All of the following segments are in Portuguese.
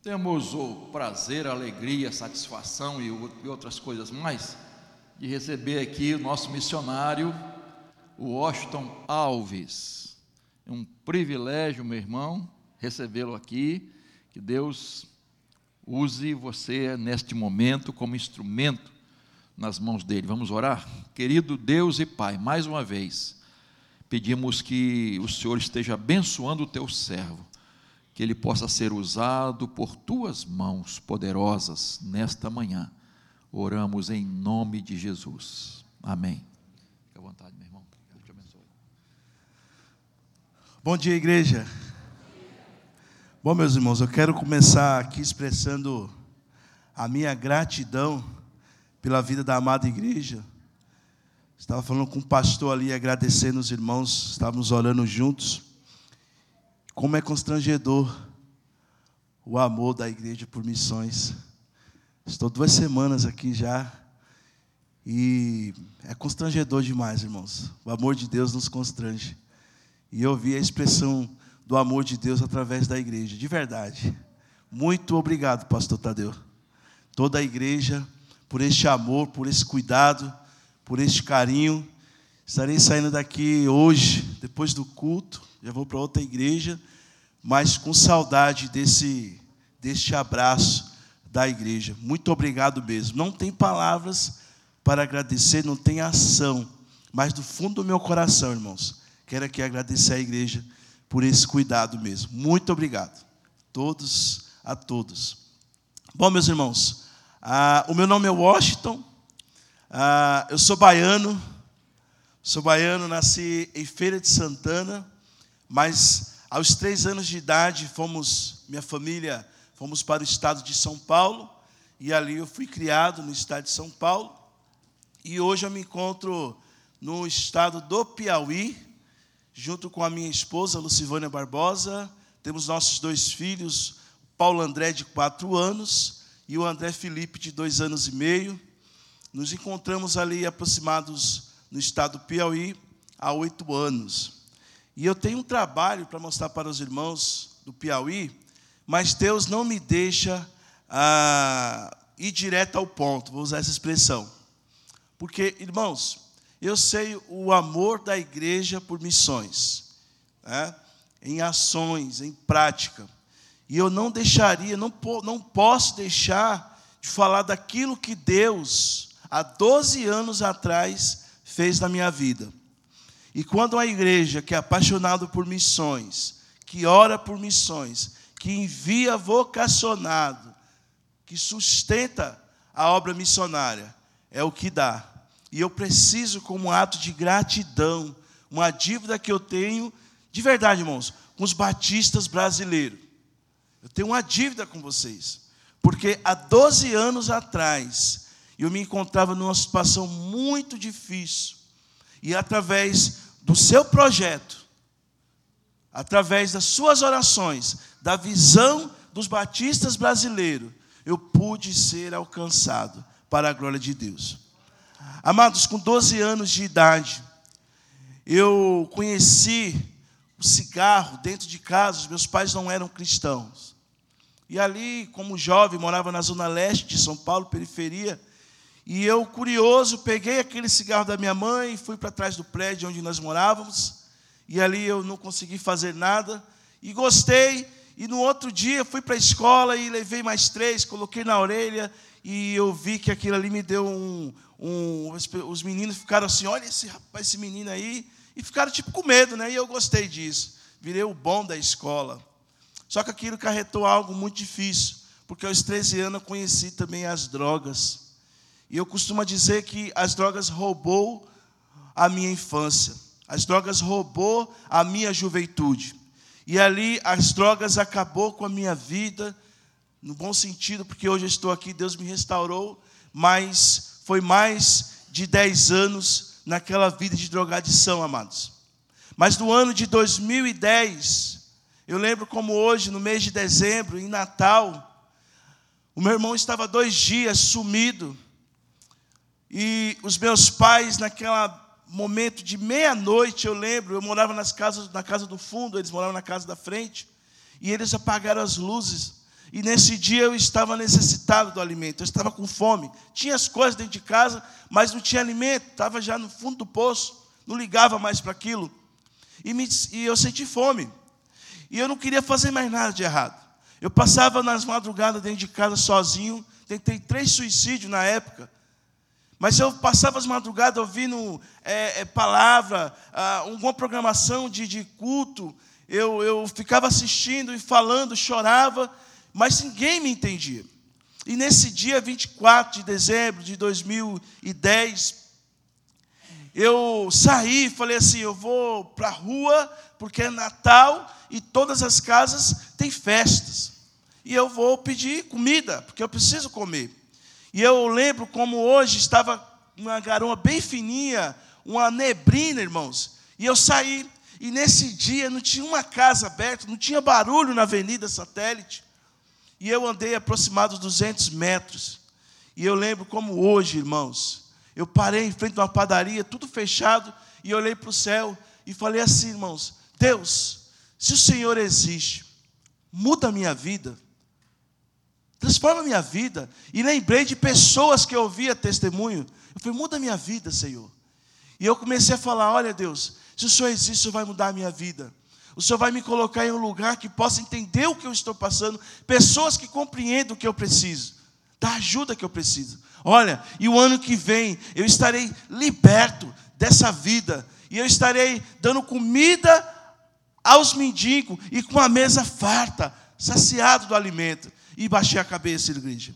Temos o prazer, a alegria, a satisfação e outras coisas mais de receber aqui o nosso missionário, o Washington Alves. É um privilégio, meu irmão, recebê-lo aqui. Que Deus use você neste momento como instrumento nas mãos dele. Vamos orar? Querido Deus e Pai, mais uma vez, pedimos que o Senhor esteja abençoando o teu servo que ele possa ser usado por tuas mãos poderosas nesta manhã. Oramos em nome de Jesus. Amém. Fique à vontade, meu irmão. Deus te abençoe. Bom dia, igreja. Bom, meus irmãos, eu quero começar aqui expressando a minha gratidão pela vida da amada igreja. Estava falando com o pastor ali, agradecendo os irmãos, estávamos orando juntos. Como é constrangedor o amor da igreja por missões. Estou duas semanas aqui já e é constrangedor demais, irmãos. O amor de Deus nos constrange. E eu vi a expressão do amor de Deus através da igreja, de verdade. Muito obrigado, pastor Tadeu. Toda a igreja, por este amor, por esse cuidado, por este carinho. Estarei saindo daqui hoje, depois do culto, já vou para outra igreja, mas com saudade desse, deste abraço da igreja. Muito obrigado mesmo. Não tem palavras para agradecer, não tem ação, mas do fundo do meu coração, irmãos, quero aqui agradecer à igreja por esse cuidado mesmo. Muito obrigado. Todos a todos. Bom, meus irmãos, ah, o meu nome é Washington, ah, eu sou baiano, sou baiano, nasci em Feira de Santana, mas aos três anos de idade, fomos, minha família, fomos para o estado de São Paulo, e ali eu fui criado no estado de São Paulo, e hoje eu me encontro no estado do Piauí, junto com a minha esposa, Lucivânia Barbosa, temos nossos dois filhos, Paulo André, de quatro anos, e o André Felipe, de dois anos e meio. Nos encontramos ali aproximados no estado do Piauí há oito anos. E eu tenho um trabalho para mostrar para os irmãos do Piauí, mas Deus não me deixa ah, ir direto ao ponto, vou usar essa expressão. Porque, irmãos, eu sei o amor da igreja por missões, né? em ações, em prática. E eu não deixaria, não, não posso deixar de falar daquilo que Deus, há 12 anos atrás, fez na minha vida. E quando a igreja que é apaixonada por missões, que ora por missões, que envia vocacionado, que sustenta a obra missionária, é o que dá. E eu preciso, como ato de gratidão, uma dívida que eu tenho, de verdade, irmãos, com os batistas brasileiros. Eu tenho uma dívida com vocês. Porque há 12 anos atrás, eu me encontrava numa situação muito difícil. E através do seu projeto, através das suas orações, da visão dos batistas brasileiros, eu pude ser alcançado para a glória de Deus. Amados, com 12 anos de idade, eu conheci o cigarro dentro de casa, os meus pais não eram cristãos. E ali, como jovem, morava na zona leste de São Paulo, periferia, e eu, curioso, peguei aquele cigarro da minha mãe, fui para trás do prédio onde nós morávamos, e ali eu não consegui fazer nada, e gostei, e no outro dia fui para a escola e levei mais três, coloquei na orelha, e eu vi que aquilo ali me deu um. um os meninos ficaram assim: olha esse rapaz, esse menino aí, e ficaram tipo com medo, né? E eu gostei disso. Virei o bom da escola. Só que aquilo carretou algo muito difícil, porque aos 13 anos eu conheci também as drogas. E eu costumo dizer que as drogas roubou a minha infância. As drogas roubou a minha juventude. E ali as drogas acabou com a minha vida, no bom sentido, porque hoje eu estou aqui, Deus me restaurou, mas foi mais de 10 anos naquela vida de drogadição, amados. Mas no ano de 2010, eu lembro como hoje, no mês de dezembro, em Natal, o meu irmão estava dois dias sumido. E os meus pais, naquele momento de meia-noite, eu lembro, eu morava nas casas, na casa do fundo, eles moravam na casa da frente, e eles apagaram as luzes. E nesse dia eu estava necessitado do alimento, eu estava com fome. Tinha as coisas dentro de casa, mas não tinha alimento, estava já no fundo do poço, não ligava mais para aquilo. E, me, e eu senti fome. E eu não queria fazer mais nada de errado. Eu passava nas madrugadas dentro de casa sozinho, tentei três suicídios na época. Mas eu passava as madrugadas ouvindo é, é, palavra, ah, uma programação de, de culto. Eu, eu ficava assistindo e falando, chorava, mas ninguém me entendia. E nesse dia 24 de dezembro de 2010, eu saí e falei assim: eu vou para a rua, porque é Natal e todas as casas têm festas. E eu vou pedir comida, porque eu preciso comer. E eu lembro como hoje estava uma garoa bem fininha, uma neblina, irmãos. E eu saí, e nesse dia não tinha uma casa aberta, não tinha barulho na Avenida Satélite. E eu andei aproximados 200 metros. E eu lembro como hoje, irmãos, eu parei em frente a uma padaria, tudo fechado, e olhei para o céu e falei assim, irmãos: Deus, se o Senhor existe, muda a minha vida. Transforma a minha vida. E lembrei de pessoas que eu ouvia testemunho. Eu falei, muda a minha vida, Senhor. E eu comecei a falar: olha, Deus, se o Senhor existe, o Senhor vai mudar a minha vida. O Senhor vai me colocar em um lugar que possa entender o que eu estou passando. Pessoas que compreendam o que eu preciso. Da ajuda que eu preciso. Olha, e o ano que vem eu estarei liberto dessa vida. E eu estarei dando comida aos mendigos e com a mesa farta, saciado do alimento e baixei a cabeça, igreja.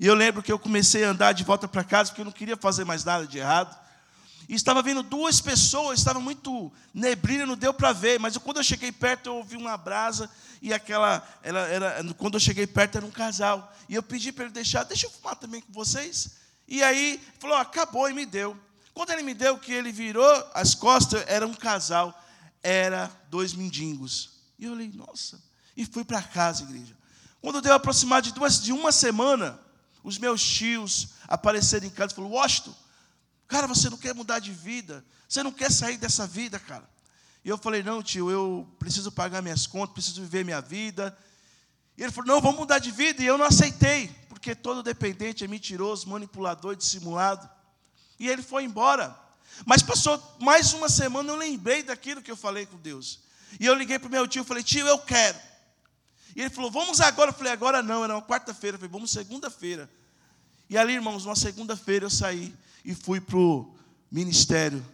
E eu lembro que eu comecei a andar de volta para casa porque eu não queria fazer mais nada de errado. E estava vindo duas pessoas, estava muito neblina, não deu para ver, mas quando eu cheguei perto eu ouvi uma brasa e aquela, ela, era, quando eu cheguei perto era um casal. E eu pedi para ele deixar, deixa eu fumar também com vocês. E aí falou, acabou e me deu. Quando ele me deu, que ele virou as costas, era um casal, era dois mendigos. E eu falei, nossa. E fui para casa, igreja. Quando deu aproximar de, duas, de uma semana, os meus tios apareceram em casa e falaram: Washington, cara, você não quer mudar de vida, você não quer sair dessa vida, cara. E eu falei: não, tio, eu preciso pagar minhas contas, preciso viver minha vida. E ele falou: não, vamos mudar de vida. E eu não aceitei, porque todo dependente é mentiroso, manipulador, dissimulado. E ele foi embora. Mas passou mais uma semana, eu lembrei daquilo que eu falei com Deus. E eu liguei para o meu tio e falei: tio, eu quero. E ele falou, vamos agora. Eu falei, agora não, era uma quarta-feira. Eu falei, vamos segunda-feira. E ali, irmãos, uma segunda-feira eu saí e fui para o ministério,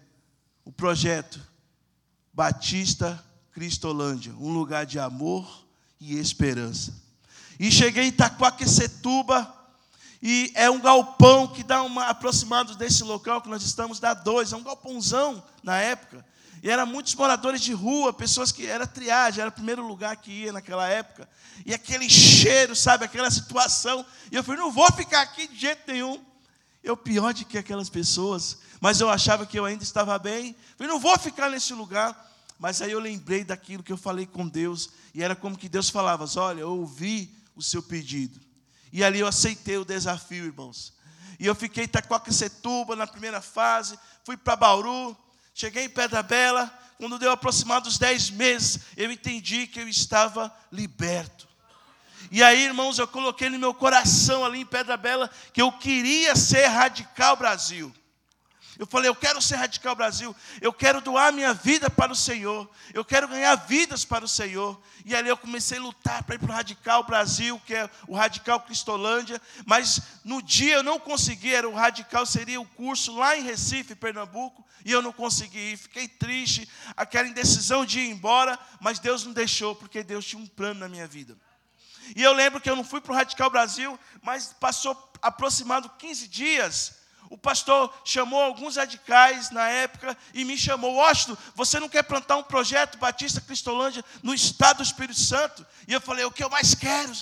o projeto Batista Cristolândia, um lugar de amor e esperança. E cheguei em Itaquaquecetuba, e é um galpão que dá uma aproximado desse local que nós estamos, dá dois, é um galpãozão na época. E eram muitos moradores de rua, pessoas que era triagem, era o primeiro lugar que ia naquela época. E aquele cheiro, sabe, aquela situação. E eu falei, não vou ficar aqui de jeito nenhum. Eu pior do que aquelas pessoas, mas eu achava que eu ainda estava bem. Eu falei, não vou ficar nesse lugar. Mas aí eu lembrei daquilo que eu falei com Deus, e era como que Deus falava: olha, eu ouvi o seu pedido. E ali eu aceitei o desafio, irmãos. E eu fiquei em Itacoaquecetuba na primeira fase, fui para Bauru, Cheguei em Pedra Bela, quando deu aproximados 10 meses, eu entendi que eu estava liberto. E aí, irmãos, eu coloquei no meu coração ali em Pedra Bela que eu queria ser radical Brasil. Eu falei, eu quero ser radical Brasil, eu quero doar minha vida para o Senhor, eu quero ganhar vidas para o Senhor. E ali eu comecei a lutar para ir para o Radical Brasil, que é o Radical Cristolândia, mas no dia eu não consegui, era o Radical seria o curso lá em Recife, Pernambuco, e eu não consegui ir, fiquei triste, aquela indecisão de ir embora, mas Deus não deixou, porque Deus tinha um plano na minha vida. E eu lembro que eu não fui para o Radical Brasil, mas passou aproximado 15 dias, o pastor chamou alguns radicais na época e me chamou, Washington, você não quer plantar um projeto Batista Cristolândia no estado do Espírito Santo? E eu falei, o que eu mais quero?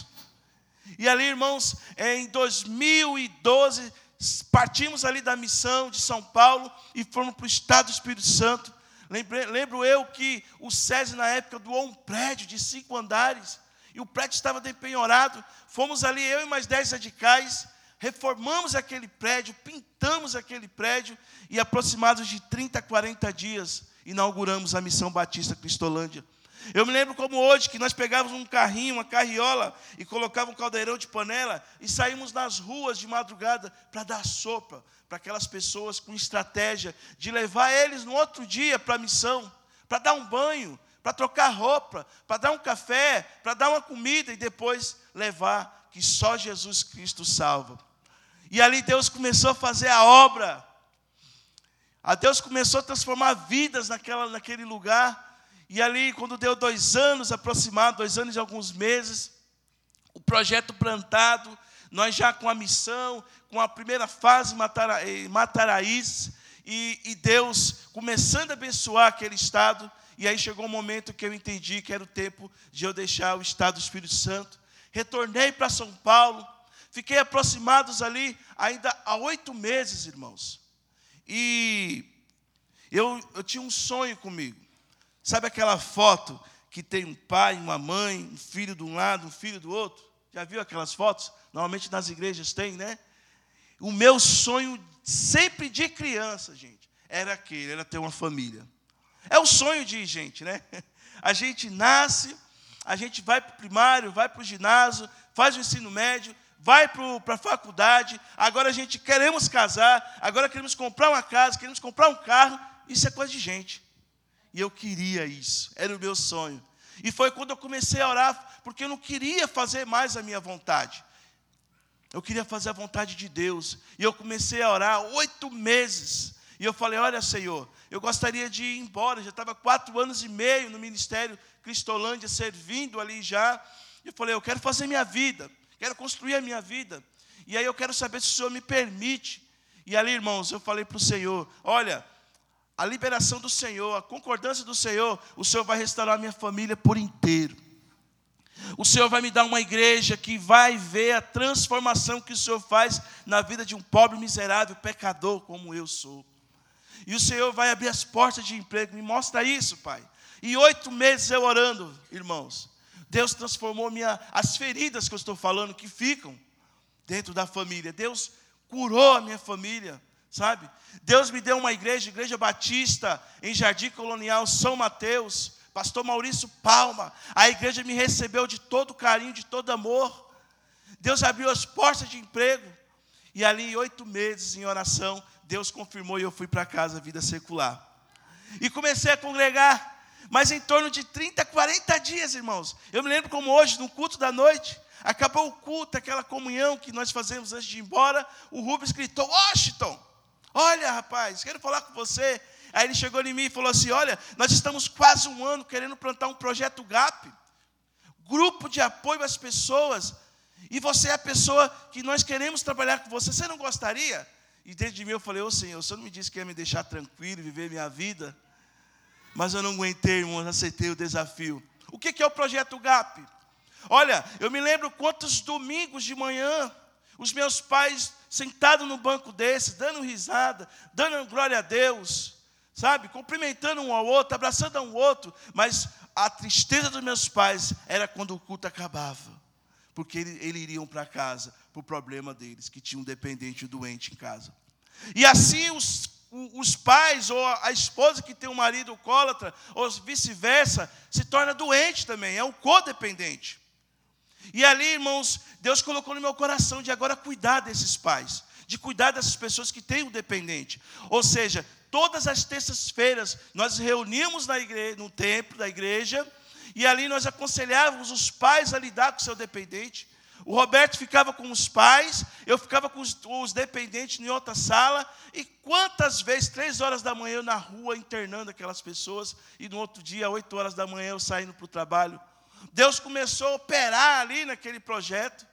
E ali, irmãos, em 2012, partimos ali da missão de São Paulo e fomos para o estado do Espírito Santo. Lembro, eu que o César, na época, doou um prédio de cinco andares, e o prédio estava depenhorado. Fomos ali, eu e mais dez radicais, reformamos aquele prédio, pintamos aquele prédio e aproximados de 30, 40 dias inauguramos a missão Batista Cristolândia. Eu me lembro como hoje, que nós pegávamos um carrinho, uma carriola, e colocávamos um caldeirão de panela, e saímos nas ruas de madrugada para dar sopa para aquelas pessoas com estratégia de levar eles no outro dia para a missão, para dar um banho, para trocar roupa, para dar um café, para dar uma comida e depois levar, que só Jesus Cristo salva. E ali Deus começou a fazer a obra. A Deus começou a transformar vidas naquela, naquele lugar. E ali, quando deu dois anos aproximados, dois anos e alguns meses, o projeto plantado, nós já com a missão, com a primeira fase em Mataraís, e, e Deus começando a abençoar aquele estado, e aí chegou o um momento que eu entendi que era o tempo de eu deixar o estado do Espírito Santo. Retornei para São Paulo, fiquei aproximados ali ainda há oito meses, irmãos. E eu, eu tinha um sonho comigo. Sabe aquela foto que tem um pai, uma mãe, um filho de um lado, um filho do outro? Já viu aquelas fotos? Normalmente nas igrejas tem, né? O meu sonho sempre de criança, gente, era aquele, era ter uma família. É o sonho de gente, né? A gente nasce, a gente vai para o primário, vai para o ginásio, faz o ensino médio, vai para a faculdade, agora a gente queremos casar, agora queremos comprar uma casa, queremos comprar um carro, isso é coisa de gente. E eu queria isso, era o meu sonho. E foi quando eu comecei a orar, porque eu não queria fazer mais a minha vontade. Eu queria fazer a vontade de Deus. E eu comecei a orar oito meses. E eu falei: Olha, Senhor, eu gostaria de ir embora. Já estava quatro anos e meio no ministério Cristolândia, servindo ali já. E eu falei: Eu quero fazer minha vida, quero construir a minha vida. E aí eu quero saber se o Senhor me permite. E ali, irmãos, eu falei para o Senhor: Olha, a liberação do Senhor, a concordância do Senhor, o Senhor vai restaurar a minha família por inteiro. O Senhor vai me dar uma igreja que vai ver a transformação que o Senhor faz na vida de um pobre, miserável, pecador como eu sou. E o Senhor vai abrir as portas de emprego. Me mostra isso, Pai. E oito meses eu orando, irmãos. Deus transformou minha, as feridas que eu estou falando, que ficam dentro da família. Deus curou a minha família sabe? Deus me deu uma igreja, Igreja Batista, em Jardim Colonial, São Mateus, pastor Maurício Palma. A igreja me recebeu de todo carinho, de todo amor. Deus abriu as portas de emprego. E ali, oito meses em oração, Deus confirmou e eu fui para casa, vida secular. E comecei a congregar, mas em torno de 30, 40 dias, irmãos. Eu me lembro como hoje, no culto da noite, acabou o culto, aquela comunhão que nós fazemos antes de ir embora, o Rubens gritou: Washington! Olha, rapaz, quero falar com você. Aí ele chegou em mim e falou assim: Olha, nós estamos quase um ano querendo plantar um projeto GAP grupo de apoio às pessoas. E você é a pessoa que nós queremos trabalhar com você. Você não gostaria? E dentro de mim eu falei: Ô oh, Senhor, o Senhor não me disse que ia me deixar tranquilo e viver minha vida. Mas eu não aguentei, irmão, aceitei o desafio. O que é o projeto GAP? Olha, eu me lembro quantos domingos de manhã os meus pais sentados no banco desse, dando risada, dando glória a Deus, sabe? Cumprimentando um ao outro, abraçando um outro, mas a tristeza dos meus pais era quando o culto acabava, porque eles, iriam para casa por problema deles, que tinha um dependente doente em casa. E assim os, os pais ou a esposa que tem um marido alcoólatra, ou vice-versa, se torna doente também, é um codependente. E ali, irmãos, Deus colocou no meu coração de agora cuidar desses pais, de cuidar dessas pessoas que têm um dependente. Ou seja, todas as terças-feiras nós reunimos na igreja, no templo da igreja, e ali nós aconselhávamos os pais a lidar com o seu dependente. O Roberto ficava com os pais, eu ficava com os, os, dependentes em outra sala, e quantas vezes, três horas da manhã, eu na rua internando aquelas pessoas, e no outro dia, oito horas da manhã, eu saindo para o trabalho. Deus começou a operar ali naquele projeto,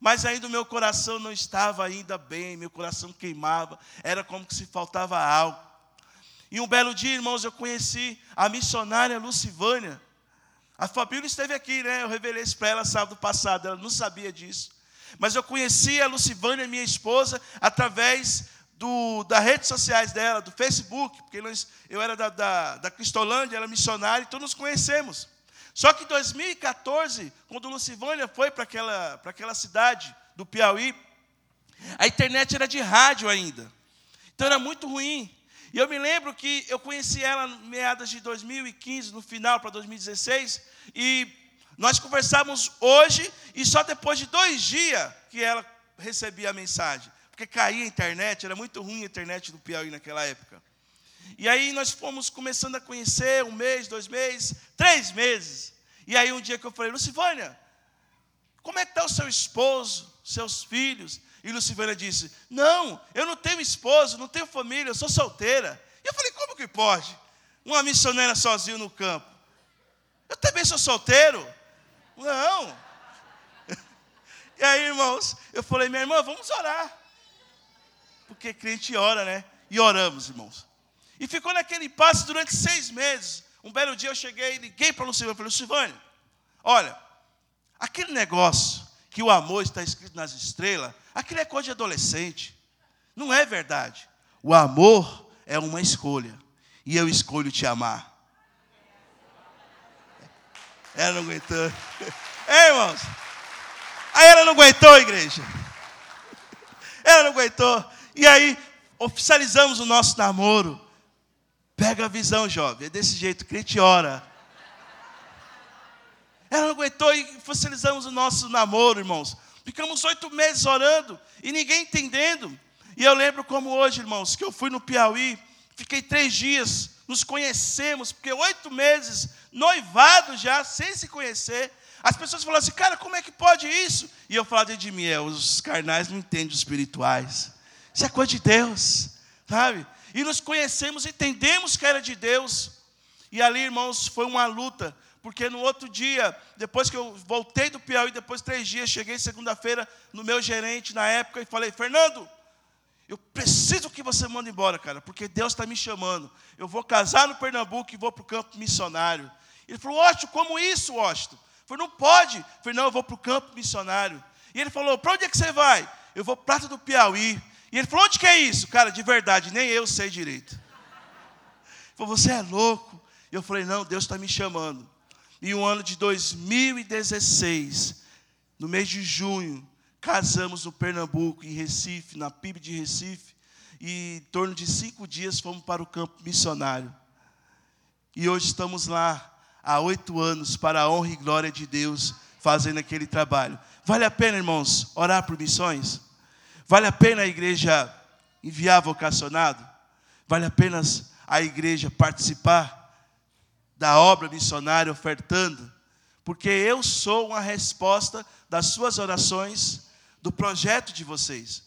mas ainda o meu coração não estava ainda bem, meu coração queimava, era como se faltava algo. E um belo dia, irmãos, eu conheci a missionária Lucivânia. A Fabíola esteve aqui, né? Eu revelei isso para ela sábado passado, ela não sabia disso. Mas eu conheci a Lucivânia, minha esposa, através do, das redes sociais dela, do Facebook, porque nós, eu era da, da, da Cristolândia, ela missionária, então nos conhecemos. Só que em 2014, quando Lucivânia foi para aquela, para aquela cidade do Piauí, a internet era de rádio ainda. Então era muito ruim. E eu me lembro que eu conheci ela meadas de 2015, no final para 2016, e nós conversávamos hoje e só depois de dois dias que ela recebia a mensagem. Porque caía a internet, era muito ruim a internet do Piauí naquela época. E aí nós fomos começando a conhecer um mês, dois meses, três meses. E aí um dia que eu falei, Lucivânia, como é que está o seu esposo, seus filhos? E Lucivânia disse, não, eu não tenho esposo, não tenho família, eu sou solteira. E eu falei, como que pode? Uma missionária sozinha no campo. Eu também sou solteiro. Não. E aí, irmãos, eu falei, minha irmã, vamos orar. Porque crente ora, né? E oramos, irmãos. E ficou naquele passo durante seis meses. Um belo dia eu cheguei, liguei para o Lucivânia, falei, Lucivânia, olha, aquele negócio que o amor está escrito nas estrelas, aquilo é coisa de adolescente. Não é verdade. O amor é uma escolha. E eu escolho te amar. Ela não aguentou. Ei, irmãos. Aí ela não aguentou, igreja. Ela não aguentou. E aí, oficializamos o nosso namoro. Pega a visão, jovem. É desse jeito, crente ora. Ela não aguentou e oficializamos o nosso namoro, irmãos. Ficamos oito meses orando e ninguém entendendo. E eu lembro como hoje, irmãos, que eu fui no Piauí, fiquei três dias, nos conhecemos, porque oito meses, noivado já, sem se conhecer. As pessoas falavam assim, cara, como é que pode isso? E eu falava de mim, é, os carnais não entendem os espirituais. Isso é coisa de Deus, sabe? E nos conhecemos, entendemos que era de Deus. E ali, irmãos, foi uma luta, porque no outro dia, depois que eu voltei do Piauí, depois de três dias, cheguei segunda-feira no meu gerente na época e falei, Fernando, eu preciso que você mande embora, cara, porque Deus está me chamando. Eu vou casar no Pernambuco e vou para o campo missionário. Ele falou, Washington, como isso? Eu falei, não pode. Eu falei, não, eu vou para o campo missionário. E ele falou, para onde é que você vai? Eu vou para do Piauí. E ele falou, onde que é isso? Cara, de verdade, nem eu sei direito. Ele falou, você é louco. E eu falei, não, Deus está me chamando. E o ano de 2016, no mês de junho, casamos no Pernambuco, em Recife, na PIB de Recife. E em torno de cinco dias fomos para o campo missionário. E hoje estamos lá há oito anos, para a honra e glória de Deus, fazendo aquele trabalho. Vale a pena, irmãos, orar por missões? Vale a pena a igreja enviar vocacionado? Vale a pena a igreja participar? Da obra missionária ofertando, porque eu sou uma resposta das suas orações, do projeto de vocês.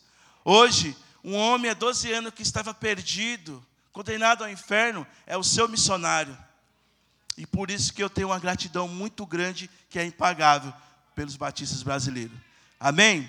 Hoje, um homem há 12 anos que estava perdido, condenado ao inferno, é o seu missionário. E por isso que eu tenho uma gratidão muito grande, que é impagável, pelos batistas brasileiros. Amém?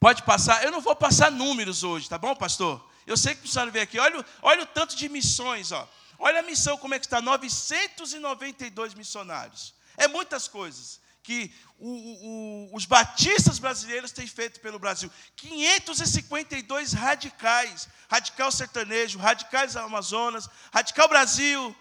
Pode passar, eu não vou passar números hoje, tá bom, pastor? Eu sei que o veio aqui, olha, olha o tanto de missões, ó. Olha a missão como é que está, 992 missionários. É muitas coisas que o, o, os batistas brasileiros têm feito pelo Brasil. 552 radicais, radical sertanejo, radicais Amazonas, radical Brasil,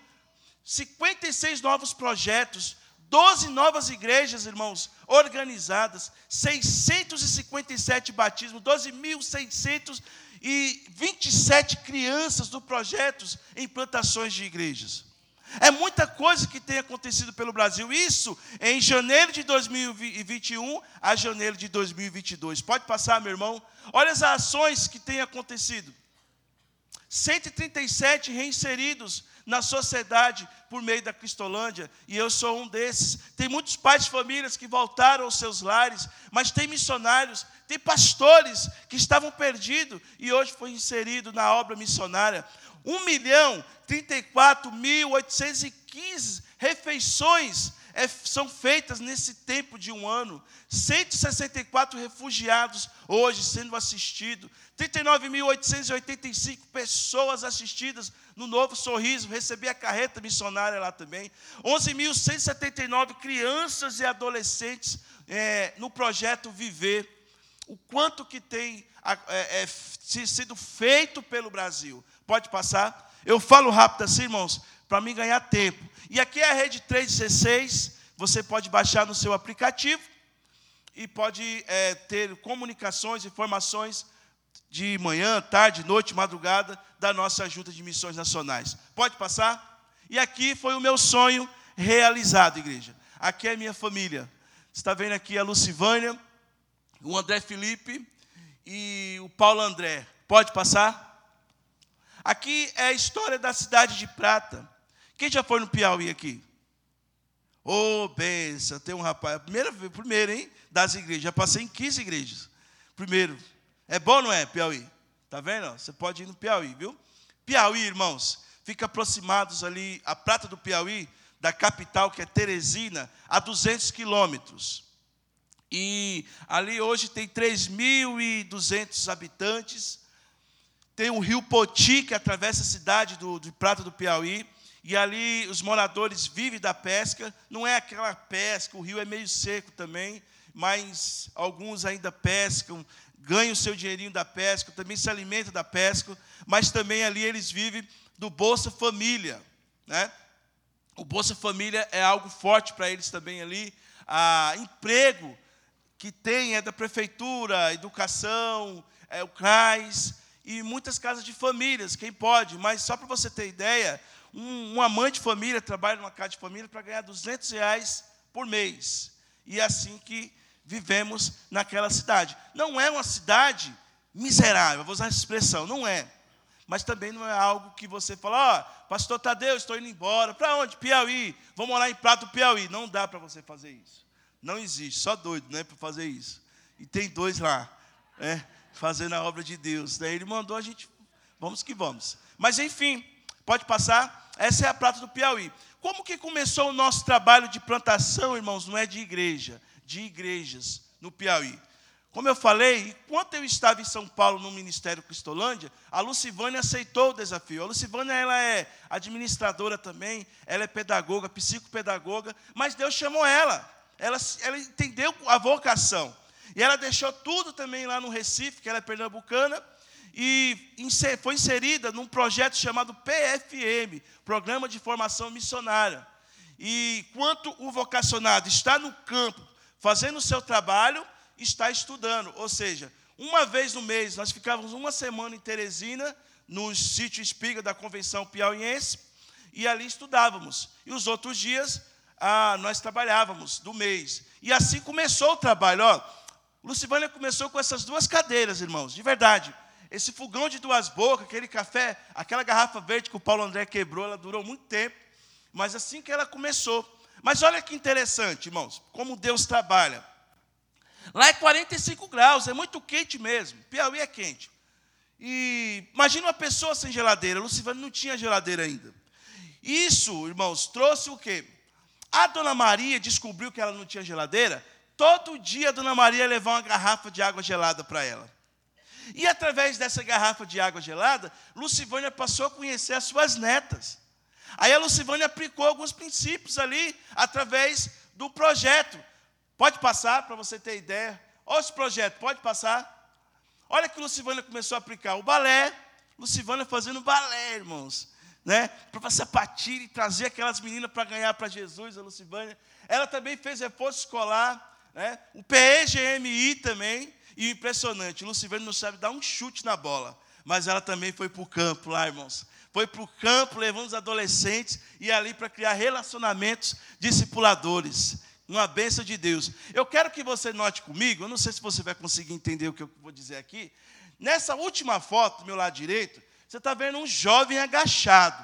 56 novos projetos, 12 novas igrejas, irmãos, organizadas, 657 batismos, 12.600 e 27 crianças do projetos em plantações de igrejas. É muita coisa que tem acontecido pelo Brasil. Isso em janeiro de 2021 a janeiro de 2022. Pode passar, meu irmão? Olha as ações que têm acontecido. 137 reinseridos na sociedade por meio da Cristolândia, e eu sou um desses. Tem muitos pais de famílias que voltaram aos seus lares, mas tem missionários, tem pastores que estavam perdidos e hoje foi inserido na obra missionária. 1 milhão 34 mil 815 refeições é, são feitas nesse tempo de um ano. 164 refugiados hoje sendo assistidos. 39.885 pessoas assistidas no Novo Sorriso. Recebi a carreta missionária lá também. 11.179 crianças e adolescentes é, no projeto Viver. O quanto que tem é, é, sido feito pelo Brasil. Pode passar? Eu falo rápido assim, irmãos, para mim ganhar tempo. E aqui é a rede 316, você pode baixar no seu aplicativo e pode é, ter comunicações, informações de manhã, tarde, noite, madrugada da nossa ajuda de missões nacionais. Pode passar? E aqui foi o meu sonho realizado, igreja. Aqui é a minha família. Você está vendo aqui a Lucivânia, o André Felipe e o Paulo André. Pode passar? Aqui é a história da cidade de Prata. Quem já foi no Piauí aqui? Ô, oh, benção, tem um rapaz, primeira, primeiro, hein, das igrejas, já passei em 15 igrejas. Primeiro, é bom, não é, Piauí? Tá vendo? Você pode ir no Piauí, viu? Piauí, irmãos, fica aproximados ali, a prata do Piauí, da capital, que é Teresina, a 200 quilômetros. E ali hoje tem 3.200 habitantes. Tem o rio Poti, que atravessa a cidade do, de Prata do Piauí. E ali os moradores vivem da pesca. Não é aquela pesca, o rio é meio seco também, mas alguns ainda pescam, ganham o seu dinheirinho da pesca, também se alimentam da pesca, mas também ali eles vivem do Bolsa Família. Né? O Bolsa Família é algo forte para eles também ali. A emprego que tem é da prefeitura, educação, é o CRAS e muitas casas de famílias, quem pode. Mas só para você ter ideia, um, uma mãe de família trabalha numa casa de família para ganhar 200 reais por mês. E é assim que vivemos naquela cidade. Não é uma cidade miserável, vou usar essa expressão, não é. Mas também não é algo que você fala, ó, oh, pastor Tadeu, estou indo embora. Para onde? Piauí. Vou morar em Prato Piauí. Não dá para você fazer isso. Não existe, só doido, né, para fazer isso. E tem dois lá, né, fazendo a obra de Deus. Daí ele mandou a gente, vamos que vamos. Mas enfim, Pode passar? Essa é a prata do Piauí. Como que começou o nosso trabalho de plantação, irmãos? Não é de igreja, de igrejas no Piauí. Como eu falei, enquanto eu estava em São Paulo no Ministério Cristolândia, a Lucivânia aceitou o desafio. A Lucivânia ela é administradora também, ela é pedagoga, psicopedagoga, mas Deus chamou ela. Ela, ela entendeu a vocação. E ela deixou tudo também lá no Recife, que ela é pernambucana, e foi inserida num projeto chamado PFM, Programa de Formação Missionária. E quanto o vocacionado está no campo, fazendo o seu trabalho, está estudando. Ou seja, uma vez no mês, nós ficávamos uma semana em Teresina, no sítio Espiga da Convenção Piauiense, e ali estudávamos. E os outros dias, ah, nós trabalhávamos do mês. E assim começou o trabalho. Ó, Lucivânia começou com essas duas cadeiras, irmãos, de verdade. Esse fogão de duas bocas, aquele café, aquela garrafa verde que o Paulo André quebrou, ela durou muito tempo. Mas assim que ela começou. Mas olha que interessante, irmãos, como Deus trabalha. Lá é 45 graus, é muito quente mesmo. Piauí é quente. E imagina uma pessoa sem geladeira. Lucivano não tinha geladeira ainda. Isso, irmãos, trouxe o quê? A dona Maria descobriu que ela não tinha geladeira. Todo dia a dona Maria levava uma garrafa de água gelada para ela. E através dessa garrafa de água gelada, Lucivânia passou a conhecer as suas netas. Aí a Lucivânia aplicou alguns princípios ali, através do projeto. Pode passar, para você ter ideia. Olha esse projeto, pode passar. Olha que Lucivânia começou a aplicar o balé. Lucivânia fazendo balé, irmãos. Né? Para sapatilha e trazer aquelas meninas para ganhar para Jesus, a Lucivânia. Ela também fez reforço escolar. Né? O PEGMI também. E impressionante, Luciverne não sabe dar um chute na bola, mas ela também foi para o campo lá, irmãos. Foi para o campo, levando os adolescentes e ali para criar relacionamentos discipuladores. Uma bênção de Deus. Eu quero que você note comigo, eu não sei se você vai conseguir entender o que eu vou dizer aqui. Nessa última foto, do meu lado direito, você está vendo um jovem agachado.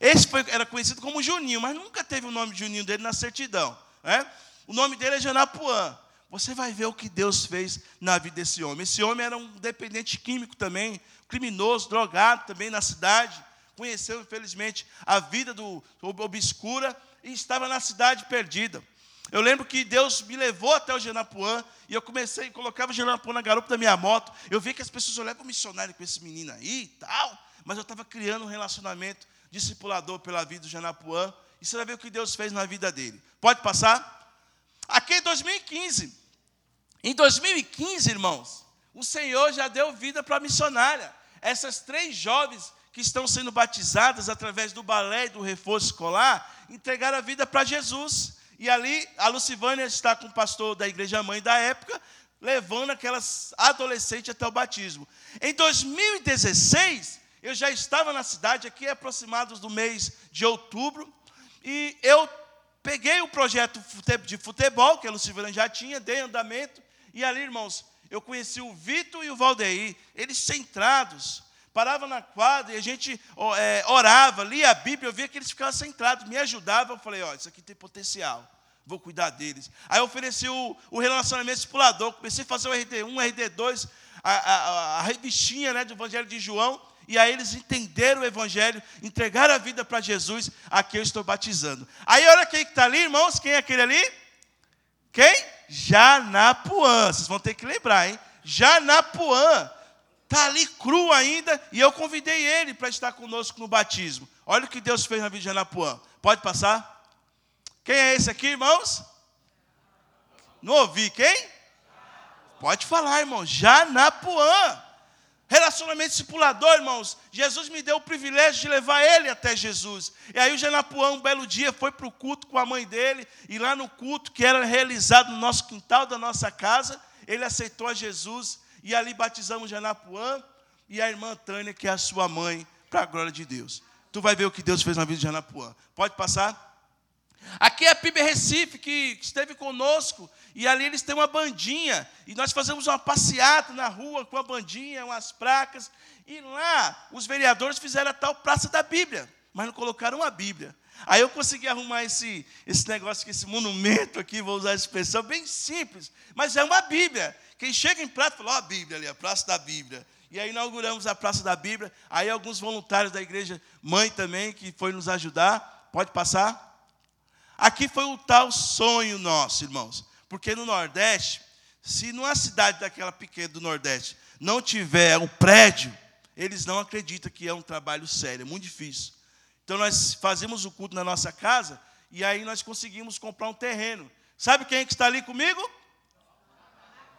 Esse foi, era conhecido como Juninho, mas nunca teve o nome de Juninho dele na certidão. Né? O nome dele é Janapuã você vai ver o que Deus fez na vida desse homem. Esse homem era um dependente químico também, criminoso, drogado também na cidade. Conheceu, infelizmente, a vida do obscura e estava na cidade perdida. Eu lembro que Deus me levou até o Genapuã e eu comecei, colocava o Genapuã na garupa da minha moto. Eu vi que as pessoas olhavam o missionário com esse menino aí e tal, mas eu estava criando um relacionamento discipulador pela vida do Genapuã. E você vai ver o que Deus fez na vida dele. Pode passar? Aqui em 2015. Em 2015, irmãos, o Senhor já deu vida para a missionária. Essas três jovens que estão sendo batizadas através do balé e do reforço escolar, entregaram a vida para Jesus. E ali, a Lucivânia está com o pastor da igreja mãe da época, levando aquelas adolescentes até o batismo. Em 2016, eu já estava na cidade, aqui aproximados do mês de outubro, e eu peguei o projeto de futebol, que a Luciana já tinha, dei andamento, e ali, irmãos, eu conheci o Vitor e o Valdeir, eles centrados, parava na quadra e a gente é, orava, lia a Bíblia, eu via que eles ficavam centrados, me ajudavam, eu falei, ó, isso aqui tem potencial vou cuidar deles. Aí eu ofereci o, o relacionamento discipulador, comecei a fazer o RD1, RD2, a, a, a revistinha né, do Evangelho de João, e aí eles entenderam o Evangelho, entregaram a vida para Jesus, aqui eu estou batizando. Aí olha quem está ali, irmãos, quem é aquele ali? Quem? Janapuã, vocês vão ter que lembrar, hein? Janapuã, está ali cru ainda, e eu convidei ele para estar conosco no batismo. Olha o que Deus fez na vida de Janapuã. Pode passar? Quem é esse aqui, irmãos? Não ouvi, quem? Pode falar, irmão. Janapuã. Relacionamento discipulador, irmãos. Jesus me deu o privilégio de levar ele até Jesus. E aí o Janapuã, um belo dia, foi para o culto com a mãe dele. E lá no culto, que era realizado no nosso quintal da nossa casa, ele aceitou a Jesus. E ali batizamos Janapuã e a irmã Tânia, que é a sua mãe, para a glória de Deus. Tu vai ver o que Deus fez na vida de Janapuã. Pode passar? Aqui é a PIB Recife, que esteve conosco, e ali eles têm uma bandinha, e nós fazemos uma passeata na rua com a bandinha, umas placas, e lá os vereadores fizeram a tal Praça da Bíblia, mas não colocaram a Bíblia. Aí eu consegui arrumar esse, esse negócio, esse monumento aqui, vou usar a expressão, bem simples, mas é uma Bíblia. Quem chega em prato fala, ó a Bíblia ali, a Praça da Bíblia. E aí inauguramos a Praça da Bíblia, aí alguns voluntários da igreja mãe também, que foi nos ajudar, pode passar? Aqui foi o tal sonho nosso, irmãos. Porque no Nordeste, se numa cidade daquela pequena do Nordeste não tiver um prédio, eles não acreditam que é um trabalho sério, é muito difícil. Então nós fazemos o culto na nossa casa e aí nós conseguimos comprar um terreno. Sabe quem é que está ali comigo?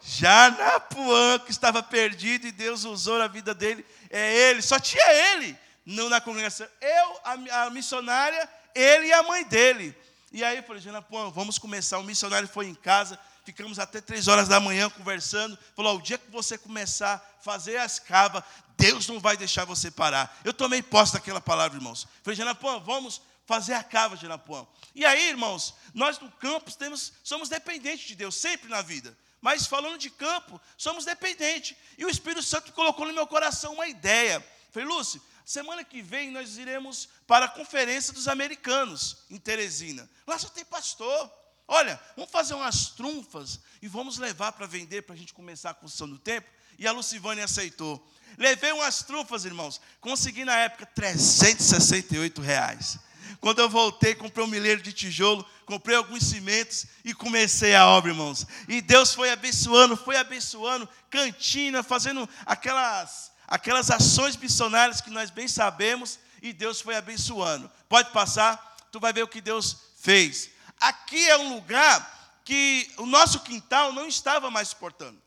Janapuã, que estava perdido e Deus usou a vida dele. É ele, só tinha ele na congregação. Eu, a missionária, ele e a mãe dele. E aí eu falei, Jana, pô, vamos começar. O missionário foi em casa, ficamos até três horas da manhã conversando. Falou, o dia que você começar a fazer as cavas, Deus não vai deixar você parar. Eu tomei posse daquela palavra, irmãos. Falei, Jana, pô, vamos fazer a cava, Janapuã. E aí, irmãos, nós no campo temos, somos dependentes de Deus, sempre na vida. Mas falando de campo, somos dependentes. E o Espírito Santo colocou no meu coração uma ideia. Falei, Lúcio, Semana que vem nós iremos para a conferência dos americanos em Teresina. Lá só tem pastor. Olha, vamos fazer umas trunfas e vamos levar para vender para a gente começar a construção do templo. E a Lucivânia aceitou. Levei umas trunfas, irmãos. Consegui na época 368 reais. Quando eu voltei, comprei um milheiro de tijolo, comprei alguns cimentos e comecei a obra, irmãos. E Deus foi abençoando, foi abençoando, cantina, fazendo aquelas aquelas ações missionárias que nós bem sabemos e Deus foi abençoando. Pode passar, tu vai ver o que Deus fez. Aqui é um lugar que o nosso quintal não estava mais suportando.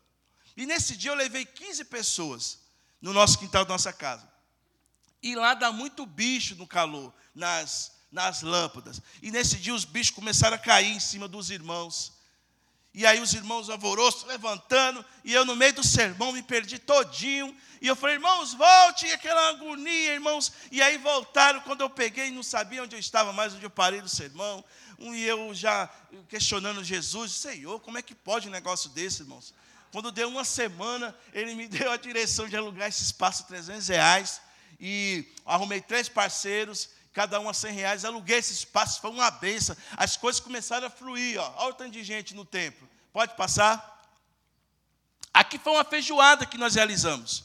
E nesse dia eu levei 15 pessoas no nosso quintal da nossa casa. E lá dá muito bicho no calor, nas, nas lâmpadas. E nesse dia os bichos começaram a cair em cima dos irmãos. E aí os irmãos alvoroço levantando, e eu no meio do sermão me perdi todinho. E eu falei, irmãos, volte, e aquela agonia, irmãos. E aí voltaram, quando eu peguei, não sabia onde eu estava mais, onde eu parei do sermão. E eu já questionando Jesus, Senhor, como é que pode um negócio desse, irmãos? Quando deu uma semana, ele me deu a direção de alugar esse espaço 300 reais. E arrumei três parceiros, cada um a 100 reais, aluguei esse espaço, foi uma benção. As coisas começaram a fluir, ó. olha o tanto de gente no templo. Pode passar? Aqui foi uma feijoada que nós realizamos.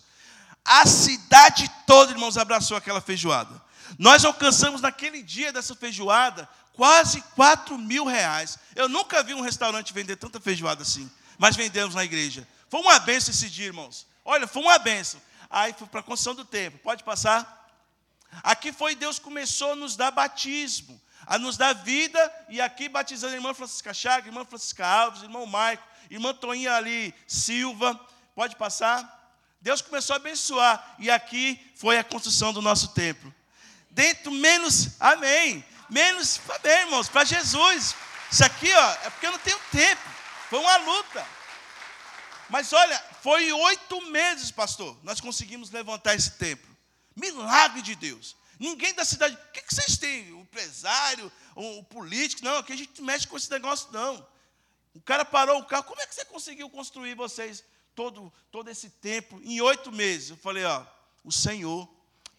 A cidade toda, irmãos, abraçou aquela feijoada. Nós alcançamos naquele dia dessa feijoada quase 4 mil reais. Eu nunca vi um restaurante vender tanta feijoada assim, mas vendemos na igreja. Foi uma benção esse dia, irmãos. Olha, foi uma benção. Aí foi para a construção do templo. Pode passar? Aqui foi Deus começou a nos dar batismo, a nos dar vida, e aqui batizando a irmã Francisca Chaga, irmã Francisca Alves, irmão Maico, irmã Toinha ali Silva, pode passar? Deus começou a abençoar, e aqui foi a construção do nosso templo. Dentro menos, amém, menos, amém, irmãos, para Jesus. Isso aqui, ó, é porque eu não tenho tempo, foi uma luta. Mas olha, foi oito meses, pastor, nós conseguimos levantar esse templo. Milagre de Deus. Ninguém da cidade. O que, vocês têm? O empresário, o político? Não, aqui a gente mexe com esse negócio, não. O cara parou o carro. Como é que você conseguiu construir vocês todo, todo esse tempo em oito meses? Eu falei, ó, o Senhor.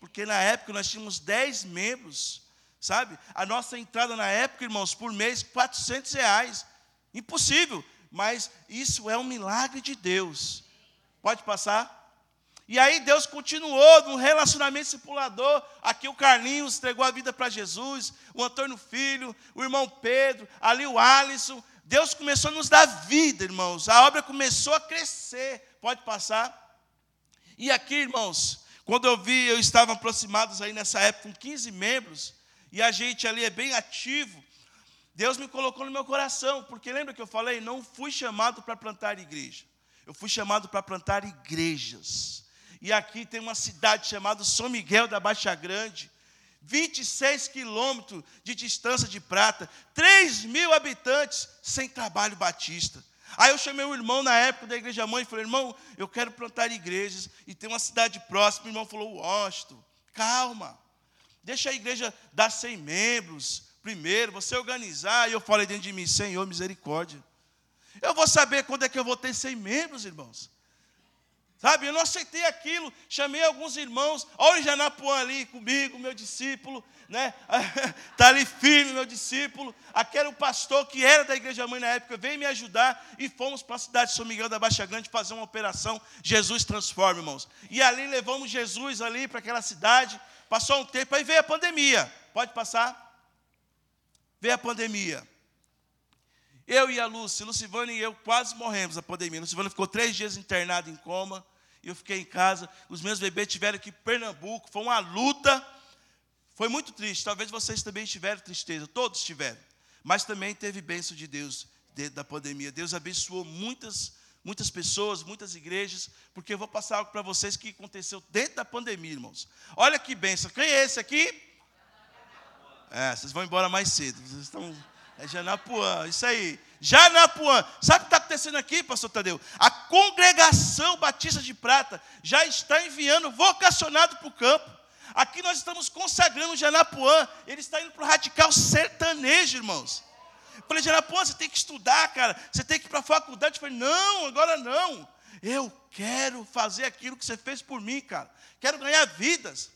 Porque na época nós tínhamos dez membros, sabe? A nossa entrada na época, irmãos, por mês, 400 reais. Impossível. Mas isso é um milagre de Deus. Pode passar? E aí Deus continuou no relacionamento discipulador. Aqui o Carlinhos entregou a vida para Jesus, o Antônio Filho, o irmão Pedro, ali o Alisson. Deus começou a nos dar vida, irmãos. A obra começou a crescer. Pode passar? E aqui, irmãos, quando eu vi, eu estava aproximados aí nessa época com 15 membros, e a gente ali é bem ativo. Deus me colocou no meu coração, porque lembra que eu falei? Não fui chamado para plantar igreja. Eu fui chamado para plantar igrejas. E aqui tem uma cidade chamada São Miguel da Baixa Grande, 26 quilômetros de distância de Prata, 3 mil habitantes, sem trabalho batista. Aí eu chamei o irmão na época da igreja mãe e falei, irmão, eu quero plantar igrejas e tem uma cidade próxima. O irmão falou, Washington, calma, deixa a igreja dar 100 membros primeiro, você organizar. E eu falei dentro de mim, Senhor, misericórdia. Eu vou saber quando é que eu vou ter 100 membros, irmãos. Sabe, eu não aceitei aquilo, chamei alguns irmãos, olha o Janapuã ali comigo, meu discípulo, né? Está ali firme, meu discípulo. Aquele pastor que era da igreja mãe na época, veio me ajudar e fomos para a cidade de São Miguel da Baixa Grande fazer uma operação Jesus Transforma, irmãos. E ali levamos Jesus ali para aquela cidade, passou um tempo, aí veio a pandemia. Pode passar? Veio a pandemia. Eu e a Lúcia, Lucivane e eu quase morremos na pandemia. Lucivane ficou três dias internada em coma. Eu fiquei em casa. Os meus bebês tiveram que ir Pernambuco. Foi uma luta. Foi muito triste. Talvez vocês também tiveram tristeza. Todos tiveram. Mas também teve bênção de Deus dentro da pandemia. Deus abençoou muitas, muitas pessoas, muitas igrejas. Porque eu vou passar algo para vocês que aconteceu dentro da pandemia, irmãos. Olha que bênção. Quem é esse aqui? É, vocês vão embora mais cedo. Vocês estão é Janapuã, isso aí. Janapuã. Sabe o que está acontecendo aqui, pastor Tadeu? A congregação Batista de Prata já está enviando vocacionado para o campo. Aqui nós estamos consagrando Janapuã. Ele está indo para o radical sertanejo, irmãos. Eu falei, Janapuã, você tem que estudar, cara. Você tem que ir para a faculdade. Eu falei, não, agora não. Eu quero fazer aquilo que você fez por mim, cara. Quero ganhar vidas.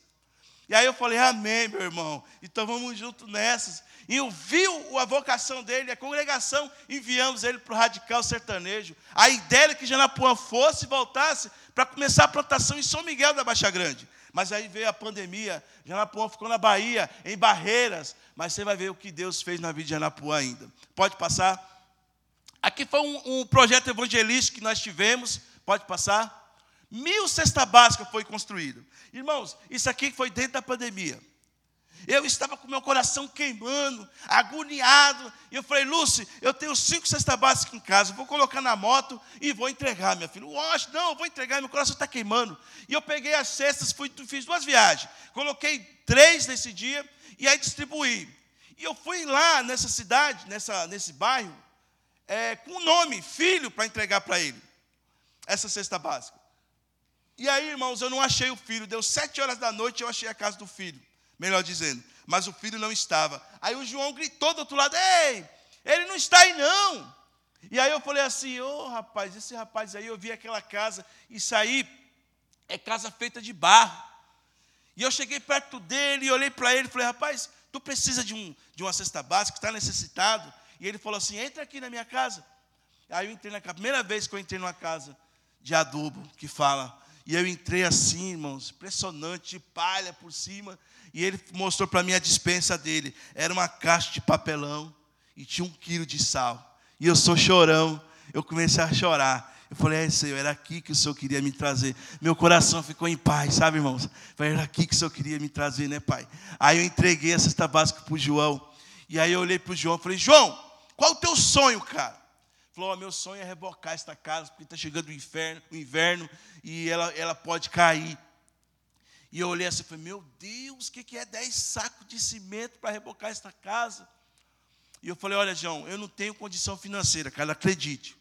E aí eu falei, amém, meu irmão. Então vamos junto nessas. E eu vi a vocação dele, a congregação, enviamos ele para o radical sertanejo. A ideia era que Janapuã fosse e voltasse para começar a plantação em São Miguel da Baixa Grande. Mas aí veio a pandemia, Janapuã ficou na Bahia, em Barreiras. Mas você vai ver o que Deus fez na vida de Janapuã ainda. Pode passar? Aqui foi um, um projeto evangelístico que nós tivemos. Pode passar? Mil cesta básica foi construído. Irmãos, isso aqui foi dentro da pandemia. Eu estava com meu coração queimando, agoniado. E eu falei, Lúcia, eu tenho cinco cestas básicas em casa, vou colocar na moto e vou entregar, minha filha. Oxe, não, eu vou entregar, meu coração está queimando. E eu peguei as cestas, fui, fiz duas viagens. Coloquei três nesse dia e aí distribuí. E eu fui lá nessa cidade, nessa, nesse bairro, é, com o nome, filho, para entregar para ele. Essa cesta básica. E aí, irmãos, eu não achei o filho. Deu sete horas da noite eu achei a casa do filho melhor dizendo. Mas o filho não estava. Aí o João gritou do outro lado: Ei, ele não está aí não. E aí eu falei assim: Ô oh, rapaz, esse rapaz aí, eu vi aquela casa, isso aí é casa feita de barro. E eu cheguei perto dele e olhei para ele e falei: Rapaz, tu precisa de, um, de uma cesta básica, está necessitado. E ele falou assim: Entra aqui na minha casa. Aí eu entrei na primeira vez que eu entrei numa casa de adubo, que fala. E eu entrei assim, irmãos, impressionante, palha por cima. E ele mostrou para mim a dispensa dele. Era uma caixa de papelão e tinha um quilo de sal. E eu sou chorão. Eu comecei a chorar. Eu falei, é, Senhor, era aqui que o Senhor queria me trazer. Meu coração ficou em paz, sabe, irmãos? Falei, era aqui que o Senhor queria me trazer, né, Pai? Aí eu entreguei a cesta básica para o João. E aí eu olhei para o João e falei, João, qual o teu sonho, cara? Falou, oh, meu sonho é rebocar esta casa, porque está chegando o inverno, o inverno e ela, ela pode cair. E eu olhei assim e falei, meu Deus, o que, que é 10 sacos de cimento para rebocar esta casa? E eu falei, olha, João, eu não tenho condição financeira, cara, acredite.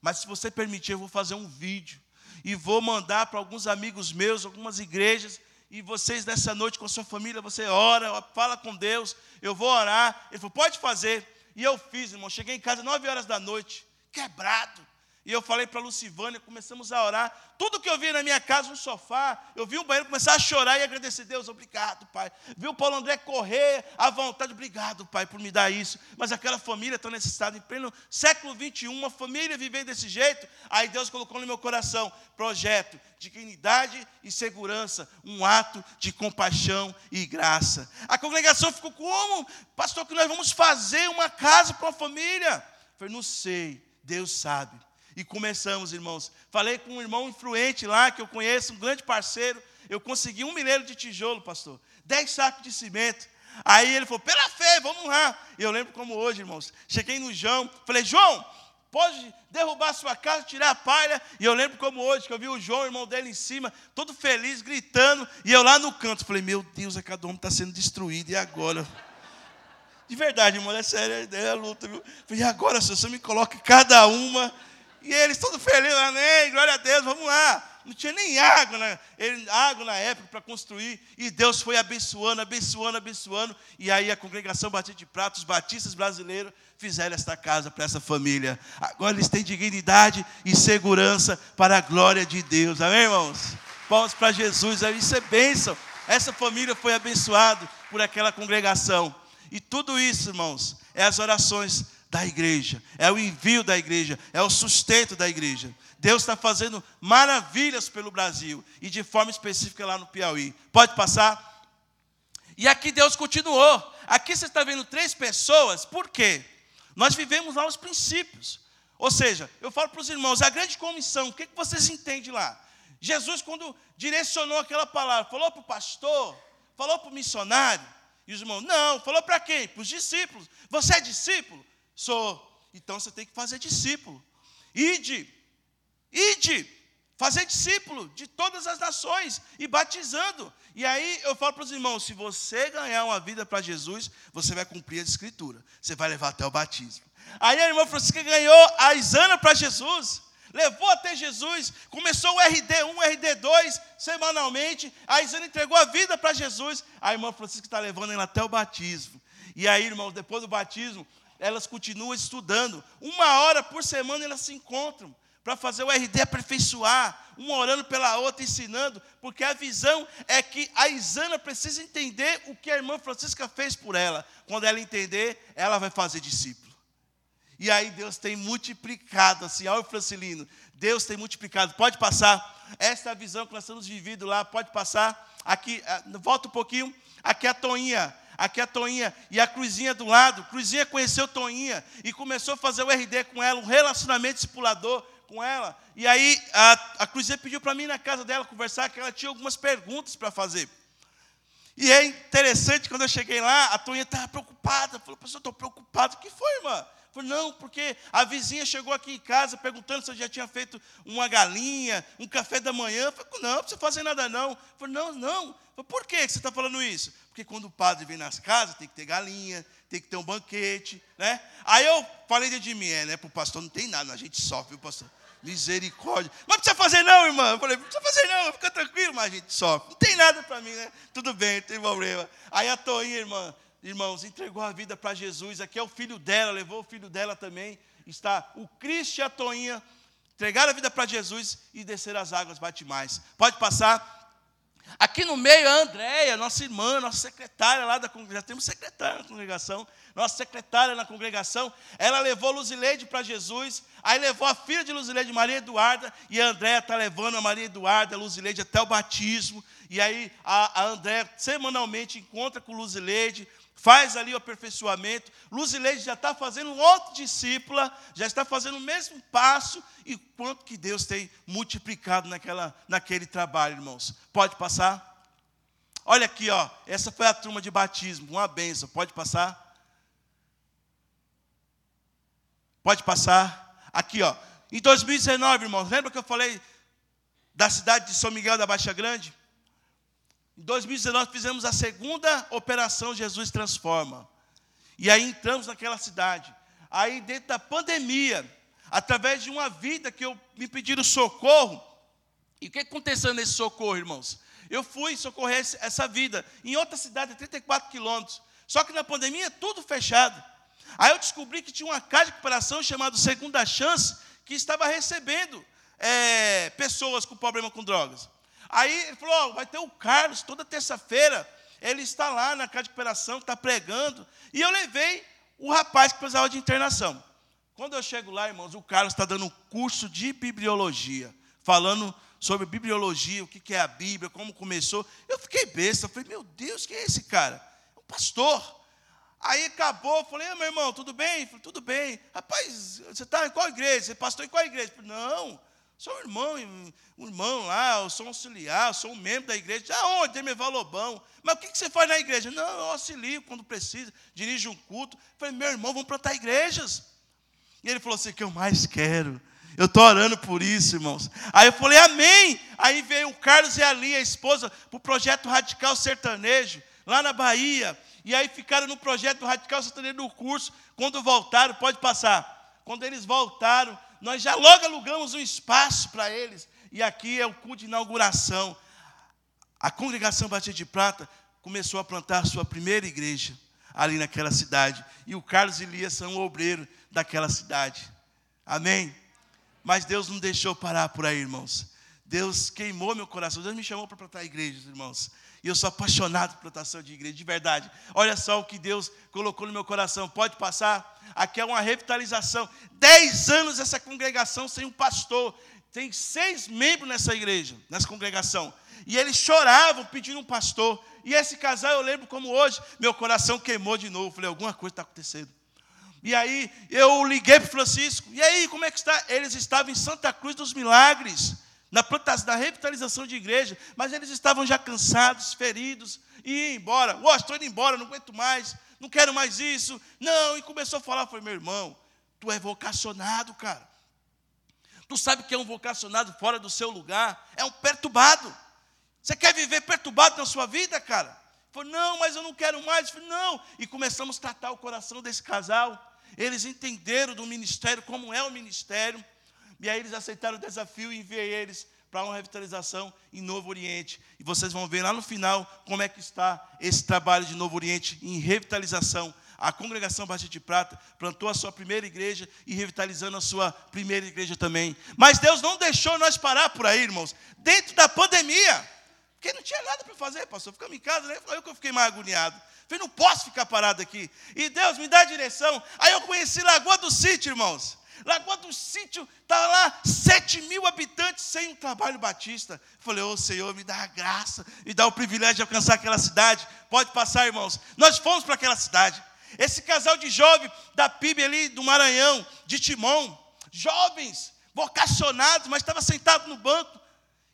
Mas se você permitir, eu vou fazer um vídeo e vou mandar para alguns amigos meus, algumas igrejas, e vocês nessa noite com a sua família, você ora, fala com Deus, eu vou orar. Ele falou, pode fazer. E eu fiz, irmão. Cheguei em casa nove horas da noite, quebrado. E eu falei para a Lucivânia, começamos a orar. Tudo que eu vi na minha casa, um sofá, eu vi um banheiro começar a chorar e agradecer Deus, obrigado, Pai. Vi o Paulo André correr à vontade, obrigado, Pai, por me dar isso. Mas aquela família tão necessitada, em pleno século 21, uma família vivendo desse jeito. Aí Deus colocou no meu coração projeto de dignidade e segurança, um ato de compaixão e graça. A congregação ficou como? Pastor, que nós vamos fazer uma casa para uma família? Eu falei, não sei, Deus sabe. E começamos, irmãos. Falei com um irmão influente lá, que eu conheço, um grande parceiro. Eu consegui um milheiro de tijolo, pastor. Dez sacos de cimento. Aí ele falou, pela fé, vamos lá. E eu lembro como hoje, irmãos. Cheguei no João, falei, João, pode derrubar sua casa, tirar a palha. E eu lembro como hoje, que eu vi o João, o irmão dele em cima, todo feliz, gritando. E eu lá no canto, falei, meu Deus, a cada homem está sendo destruído. E agora? De verdade, irmão, é sério, é a luta. Viu? Falei, e agora, se você me coloca cada uma e eles todos felizes, amém, glória a Deus, vamos lá. Não tinha nem água na, ele, água na época para construir. E Deus foi abençoando, abençoando, abençoando. E aí a congregação Batista de Pratos, os batistas brasileiros, fizeram esta casa para essa família. Agora eles têm dignidade e segurança para a glória de Deus. Amém, irmãos? Palmas para Jesus. Isso é bênção. Essa família foi abençoada por aquela congregação. E tudo isso, irmãos, é as orações da igreja, é o envio da igreja, é o sustento da igreja. Deus está fazendo maravilhas pelo Brasil e de forma específica lá no Piauí. Pode passar? E aqui Deus continuou. Aqui você está vendo três pessoas, por quê? Nós vivemos lá os princípios. Ou seja, eu falo para os irmãos, a grande comissão, o que, que vocês entendem lá? Jesus, quando direcionou aquela palavra, falou para o pastor, falou para o missionário, e os irmãos, não, falou para quem? Para os discípulos. Você é discípulo? Sou. Então você tem que fazer discípulo. Ide, ide, fazer discípulo de todas as nações e batizando. E aí eu falo para os irmãos: se você ganhar uma vida para Jesus, você vai cumprir a escritura, você vai levar até o batismo. Aí a irmã Francisca ganhou a Isana para Jesus, levou até Jesus, começou o RD1, RD2 semanalmente. A Isana entregou a vida para Jesus, a irmã Francisca está levando ela até o batismo. E aí, irmãos, depois do batismo, elas continuam estudando. Uma hora por semana elas se encontram para fazer o RD aperfeiçoar, uma orando pela outra, ensinando, porque a visão é que a Isana precisa entender o que a irmã Francisca fez por ela. Quando ela entender, ela vai fazer discípulo. E aí Deus tem multiplicado, assim, olha o Francilino, Deus tem multiplicado. Pode passar, esta é a visão que nós estamos vivendo lá, pode passar. Aqui, ah, volta um pouquinho, aqui é a Toinha, Aqui a Toinha e a Cruzinha do lado. Cruzinha conheceu Toinha e começou a fazer o RD com ela, um relacionamento discipulador com ela. E aí a, a Cruzinha pediu para mim na casa dela conversar, que ela tinha algumas perguntas para fazer. E é interessante, quando eu cheguei lá, a Toinha estava preocupada. Falou, pastor, estou preocupado. O que foi, irmã? Falei, não, porque a vizinha chegou aqui em casa perguntando se eu já tinha feito uma galinha, um café da manhã. Eu falei, não, não precisa fazer nada não. Falei, não, não. Falei, por que você está falando isso? Porque quando o padre vem nas casas, tem que ter galinha, tem que ter um banquete, né? Aí eu falei de mim, é, né? Para o pastor não tem nada, a gente sofre, viu, pastor? Misericórdia. Mas não precisa fazer não, irmã. Eu falei, não precisa fazer não, fica tranquilo, mas a gente sofre. Não tem nada para mim, né? Tudo bem, não tem problema. Aí a Toinha, irmã, irmãos, entregou a vida para Jesus. Aqui é o filho dela, levou o filho dela também. Está o Cristo e a Toinha. Entregaram a vida para Jesus e desceram as águas batimais. Pode passar. Aqui no meio a Andréia, nossa irmã, nossa secretária lá da congregação, já temos secretária na congregação, nossa secretária na congregação, ela levou Luzileide para Jesus, aí levou a filha de Luzileide, Maria Eduarda, e a Andréia está levando a Maria Eduarda, a Luzileide até o batismo, e aí a, a Andréia semanalmente encontra com Luzileide, faz ali o aperfeiçoamento. Luzileide já está fazendo outro discípula, já está fazendo o mesmo passo, e quanto que Deus tem multiplicado naquela, naquele trabalho, irmãos. Pode passar? Olha aqui, ó, essa foi a turma de batismo, uma benção. Pode passar? Pode passar? Aqui, ó. Em 2019, irmãos, lembra que eu falei da cidade de São Miguel da Baixa Grande? Em 2019 fizemos a segunda operação Jesus Transforma. E aí entramos naquela cidade. Aí dentro da pandemia, através de uma vida que eu me pediram socorro. E o que aconteceu nesse socorro, irmãos? Eu fui socorrer essa vida em outra cidade, 34 quilômetros. Só que na pandemia, tudo fechado. Aí eu descobri que tinha uma casa de recuperação chamada Segunda Chance, que estava recebendo é, pessoas com problema com drogas. Aí ele falou: vai ter o Carlos toda terça-feira. Ele está lá na casa de recuperação, está pregando. E eu levei o rapaz que precisava de internação. Quando eu chego lá, irmãos, o Carlos está dando um curso de bibliologia, falando sobre bibliologia, o que é a Bíblia, como começou. Eu fiquei besta, falei, meu Deus, quem é esse cara? É um pastor. Aí acabou, falei, meu irmão, tudo bem? Falei, tudo bem. Rapaz, você está em qual igreja? Você é pastor em qual igreja? Falei, não, sou um irmão, um irmão lá, eu sou um auxiliar, eu sou um membro da igreja. Aonde? Demerval Lobão. Mas o que você faz na igreja? Não, eu auxilio quando precisa, dirijo um culto. Eu falei, meu irmão, vamos plantar igrejas. E ele falou assim: o que eu mais quero eu estou orando por isso, irmãos. Aí eu falei, amém. Aí veio o Carlos e a Lia, a esposa, para o projeto Radical Sertanejo, lá na Bahia. E aí ficaram no projeto Radical Sertanejo no curso. Quando voltaram, pode passar. Quando eles voltaram, nós já logo alugamos um espaço para eles. E aqui é o culto de inauguração. A congregação Batista de Prata começou a plantar sua primeira igreja ali naquela cidade. E o Carlos e Lia são obreiros daquela cidade. Amém? Mas Deus não deixou parar por aí, irmãos. Deus queimou meu coração. Deus me chamou para plantar igrejas, irmãos. E eu sou apaixonado por plantação de igreja, de verdade. Olha só o que Deus colocou no meu coração. Pode passar? Aqui é uma revitalização. Dez anos essa congregação sem um pastor. Tem seis membros nessa igreja, nessa congregação. E eles choravam pedindo um pastor. E esse casal, eu lembro como hoje, meu coração queimou de novo. Falei, alguma coisa está acontecendo. E aí eu liguei para o Francisco. E aí, como é que está? Eles estavam em Santa Cruz dos Milagres, na plantação, na revitalização de igreja, mas eles estavam já cansados, feridos, e ia embora. Oh, estou indo embora, não aguento mais, não quero mais isso. Não, e começou a falar, foi meu irmão, tu é vocacionado, cara. Tu sabe que é um vocacionado fora do seu lugar, é um perturbado. Você quer viver perturbado na sua vida, cara? Falou, não, mas eu não quero mais. Falei, não. E começamos a tratar o coração desse casal. Eles entenderam do ministério, como é o ministério. E aí eles aceitaram o desafio e enviei eles para uma revitalização em Novo Oriente. E vocês vão ver lá no final como é que está esse trabalho de Novo Oriente em revitalização. A congregação Batista de Prata plantou a sua primeira igreja e revitalizando a sua primeira igreja também. Mas Deus não deixou nós parar por aí, irmãos. Dentro da pandemia, porque não tinha nada para fazer, pastor. Ficamos em casa, né? Foi eu que eu fiquei mais agoniado. Falei, não posso ficar parado aqui. E Deus me dá direção. Aí eu conheci Lagoa do Sítio, irmãos. Lagoa do Sítio, estava lá, 7 mil habitantes sem um trabalho batista. Falei, ô oh, Senhor, me dá a graça, me dá o privilégio de alcançar aquela cidade. Pode passar, irmãos. Nós fomos para aquela cidade. Esse casal de jovens da PIB ali do Maranhão, de Timon, jovens, vocacionados, mas estava sentado no banco.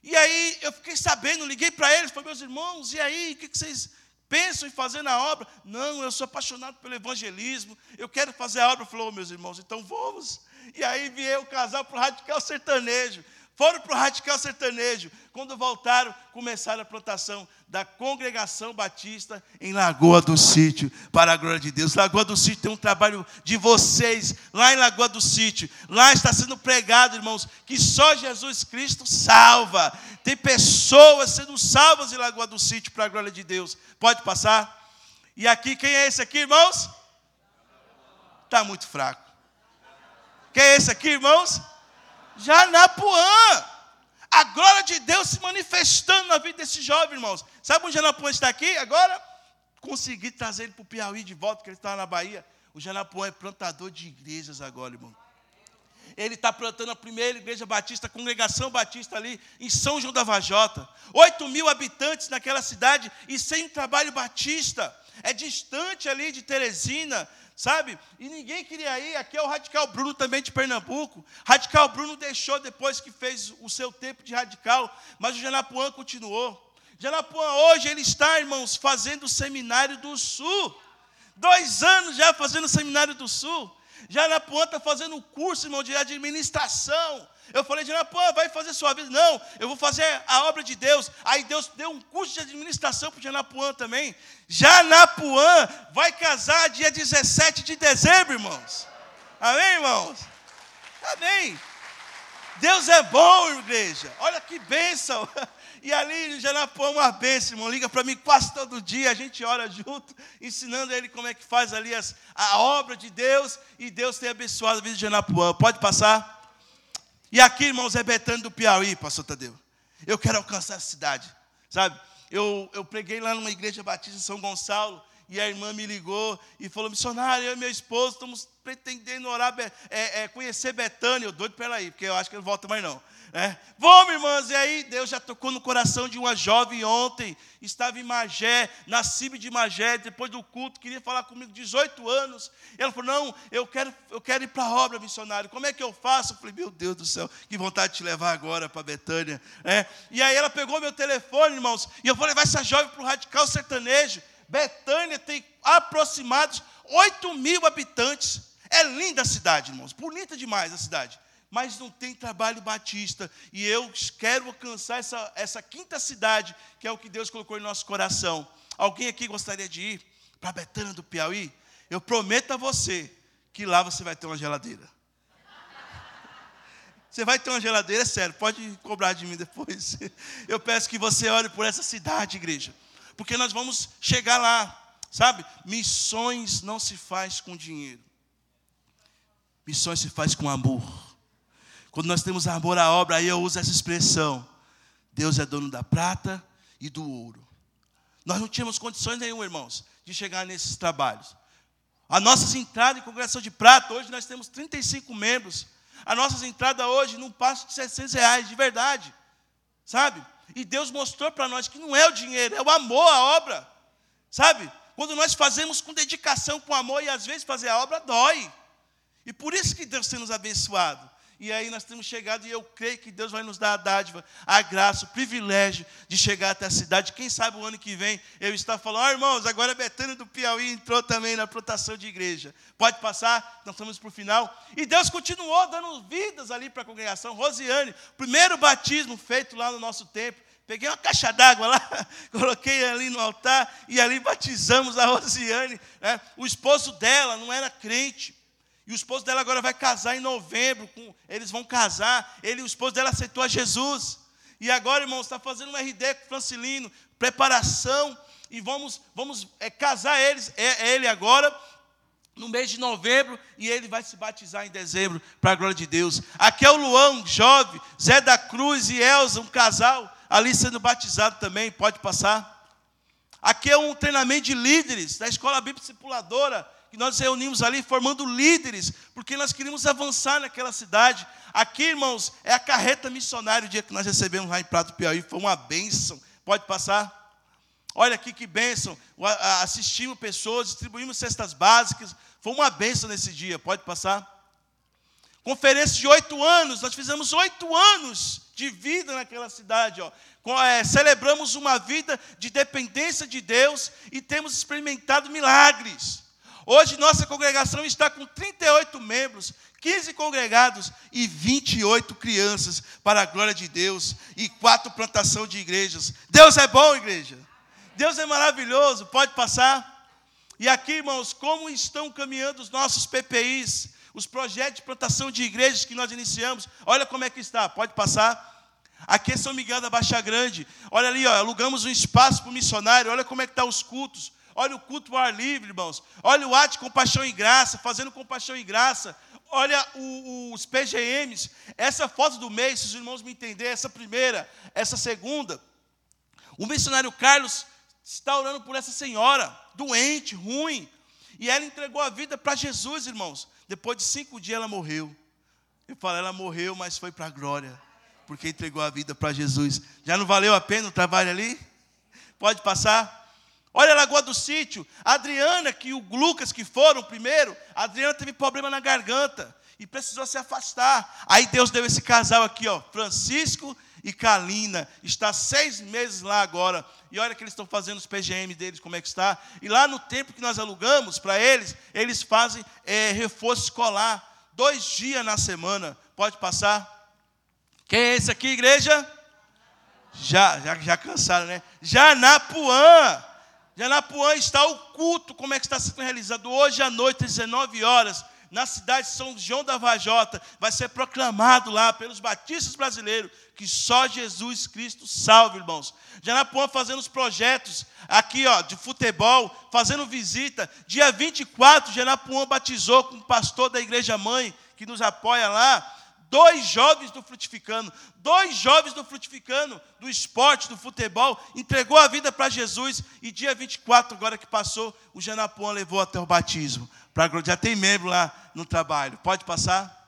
E aí eu fiquei sabendo, liguei para eles, falei, meus irmãos, e aí, o que, que vocês pensam em fazer na obra. Não, eu sou apaixonado pelo evangelismo, eu quero fazer a obra. Falou, oh, meus irmãos, então vamos. E aí vieram o casal para o radical sertanejo. Foram para o radical sertanejo. Quando voltaram, começaram a plantação da congregação batista em Lagoa do Sítio, para a glória de Deus. Lagoa do Sítio tem um trabalho de vocês, lá em Lagoa do Sítio. Lá está sendo pregado, irmãos, que só Jesus Cristo salva. Tem pessoas sendo salvas em Lagoa do Sítio, para a glória de Deus. Pode passar? E aqui, quem é esse aqui, irmãos? Está muito fraco. Quem é esse aqui, irmãos? Janapuã. A glória de Deus se manifestando na vida desse jovem, irmãos. Sabe onde Janapuã está aqui agora? Consegui trazer ele para o Piauí de volta, porque ele estava na Bahia. O Janapuã é plantador de igrejas agora, irmão. Ele está plantando a primeira igreja batista, a congregação batista ali em São João da Vajota. Oito mil habitantes naquela cidade e sem trabalho batista. É distante ali de Teresina, sabe? E ninguém queria ir. Aqui é o Radical Bruno também de Pernambuco. Radical Bruno deixou depois que fez o seu tempo de radical, mas o Janapuã continuou. Janapuã hoje ele está, irmãos, fazendo o seminário do Sul. Dois anos já fazendo o seminário do Sul. Janapuã está fazendo um curso, irmão, de administração. Eu falei, Janapuã, vai fazer sua vida. Não, eu vou fazer a obra de Deus. Aí Deus deu um curso de administração para Janapuã também. Janapuã vai casar dia 17 de dezembro, irmãos. Amém, irmãos? Amém. Deus é bom, igreja. Olha que bênção. E ali em Janapuã, uma bênção, irmão. Liga para mim quase todo dia. A gente ora junto, ensinando ele como é que faz ali as, a obra de Deus. E Deus tem abençoado a vida de Janapuã. Pode passar? E aqui, irmãos, é Betânia do Piauí, pastor Tadeu. Eu quero alcançar a cidade, sabe? Eu, eu preguei lá numa igreja batista em São Gonçalo. E a irmã me ligou e falou: missionário, eu e meu esposo estamos pretendendo orar, é, é, conhecer Betânia. Eu doido para ela ir, porque eu acho que ele volta mais não. É. Vamos, irmãs, e aí Deus já tocou no coração de uma jovem ontem, estava em Magé, na CIB de Magé, depois do culto, queria falar comigo, 18 anos. Ela falou: Não, eu quero, eu quero ir para a obra, missionário, como é que eu faço? Eu falei: Meu Deus do céu, que vontade de te levar agora para Betânia. É. E aí ela pegou meu telefone, irmãos, e eu falei: Vai essa jovem para o radical sertanejo. Betânia tem aproximados 8 mil habitantes. É linda a cidade, irmãos, bonita demais a cidade mas não tem trabalho batista. E eu quero alcançar essa, essa quinta cidade, que é o que Deus colocou em nosso coração. Alguém aqui gostaria de ir para Betânia do Piauí? Eu prometo a você que lá você vai ter uma geladeira. Você vai ter uma geladeira, é sério, pode cobrar de mim depois. Eu peço que você ore por essa cidade, igreja, porque nós vamos chegar lá, sabe? Missões não se faz com dinheiro, missões se faz com amor. Quando nós temos amor à obra, aí eu uso essa expressão: Deus é dono da prata e do ouro. Nós não tínhamos condições nenhuma, irmãos, de chegar nesses trabalhos. A nossas entradas em congregação de prata, hoje nós temos 35 membros. A nossas entradas hoje não passam de 700 reais, de verdade. Sabe? E Deus mostrou para nós que não é o dinheiro, é o amor à obra. Sabe? Quando nós fazemos com dedicação, com amor, e às vezes fazer a obra dói. E por isso que Deus tem nos abençoado. E aí nós temos chegado, e eu creio que Deus vai nos dar a dádiva, a graça, o privilégio de chegar até a cidade. Quem sabe o ano que vem eu estar falando, oh, irmãos, agora Betânia do Piauí entrou também na plantação de igreja. Pode passar, nós estamos para o final. E Deus continuou dando vidas ali para a congregação. Rosiane, primeiro batismo feito lá no nosso templo. Peguei uma caixa d'água lá, coloquei ali no altar e ali batizamos a Rosiane. Né? O esposo dela não era crente. E o esposo dela agora vai casar em novembro. Com, eles vão casar. Ele, o esposo dela aceitou a Jesus. E agora, irmãos, está fazendo um RD com o Francilino, preparação. E vamos, vamos é, casar eles, é, é ele agora, no mês de novembro, e ele vai se batizar em dezembro, para a glória de Deus. Aqui é o Luão, jovem, Zé da Cruz e Elza, um casal, ali sendo batizado também, pode passar. Aqui é um treinamento de líderes da Escola Bíblica Discipuladora que nós reunimos ali formando líderes, porque nós queríamos avançar naquela cidade. Aqui, irmãos, é a carreta missionária, o dia que nós recebemos lá em Prato Piauí, foi uma bênção. Pode passar? Olha aqui que bênção. Assistimos pessoas, distribuímos cestas básicas. Foi uma bênção nesse dia. Pode passar? Conferência de oito anos. Nós fizemos oito anos de vida naquela cidade. Ó. É, celebramos uma vida de dependência de Deus e temos experimentado milagres. Hoje nossa congregação está com 38 membros, 15 congregados e 28 crianças, para a glória de Deus, e quatro plantação de igrejas. Deus é bom, igreja. Deus é maravilhoso, pode passar. E aqui, irmãos, como estão caminhando os nossos PPIs, os projetos de plantação de igrejas que nós iniciamos. Olha como é que está, pode passar. Aqui é São Miguel da Baixa Grande. Olha ali, ó, alugamos um espaço para o missionário. Olha como é que estão tá os cultos. Olha o culto ao ar livre, irmãos. Olha o ato de compaixão e graça, fazendo compaixão e graça. Olha o, os PGMs. Essa foto do mês, se os irmãos me entenderem, essa primeira, essa segunda. O missionário Carlos está orando por essa senhora, doente, ruim. E ela entregou a vida para Jesus, irmãos. Depois de cinco dias ela morreu. Eu falo, ela morreu, mas foi para a glória. Porque entregou a vida para Jesus. Já não valeu a pena o trabalho ali? Pode passar? Olha a Lagoa do Sítio, a Adriana, que o Lucas que foram primeiro, a Adriana teve problema na garganta e precisou se afastar. Aí Deus deu esse casal aqui, ó, Francisco e Kalina, está seis meses lá agora. E olha que eles estão fazendo os PGM deles, como é que está. E lá no tempo que nós alugamos para eles, eles fazem é, reforço escolar, dois dias na semana. Pode passar. Quem é esse aqui, igreja? Já, já, já cansaram, né? Janapuã. Janapuã está o culto, como é que está sendo realizado? Hoje à noite, às 19 horas, na cidade de São João da Vajota, vai ser proclamado lá pelos batistas brasileiros que só Jesus Cristo salva, irmãos. Janapuã fazendo os projetos aqui, ó, de futebol, fazendo visita. Dia 24, Janapuã batizou com o pastor da igreja mãe que nos apoia lá dois jovens do frutificano, dois jovens do frutificano, do esporte, do futebol, entregou a vida para Jesus e dia 24, agora que passou, o Janapuã levou até o batismo. Pra, já tem membro lá no trabalho. Pode passar?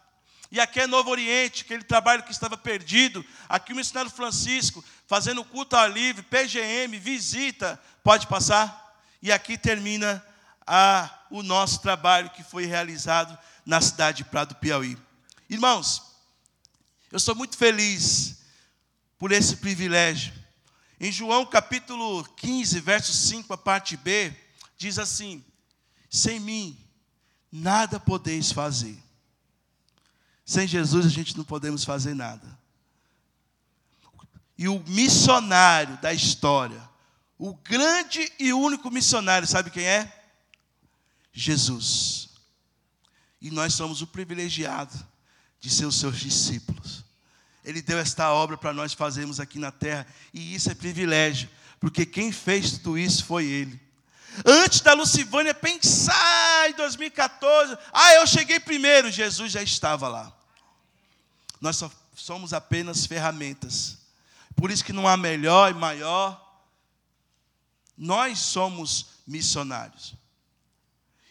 E aqui é Novo Oriente, aquele trabalho que estava perdido. Aqui o missionário Francisco, fazendo culto ao livre, PGM, visita. Pode passar? E aqui termina a, o nosso trabalho que foi realizado na cidade de Prado Piauí. Irmãos, eu sou muito feliz por esse privilégio. Em João capítulo 15, verso 5, a parte B, diz assim: Sem mim nada podeis fazer. Sem Jesus a gente não podemos fazer nada. E o missionário da história, o grande e único missionário, sabe quem é? Jesus. E nós somos o privilegiado de ser os seus discípulos. Ele deu esta obra para nós fazermos aqui na terra, e isso é privilégio, porque quem fez tudo isso foi Ele. Antes da Lucivânia pensar em 2014, ah, eu cheguei primeiro, Jesus já estava lá. Nós só somos apenas ferramentas. Por isso que não há melhor e maior. Nós somos missionários.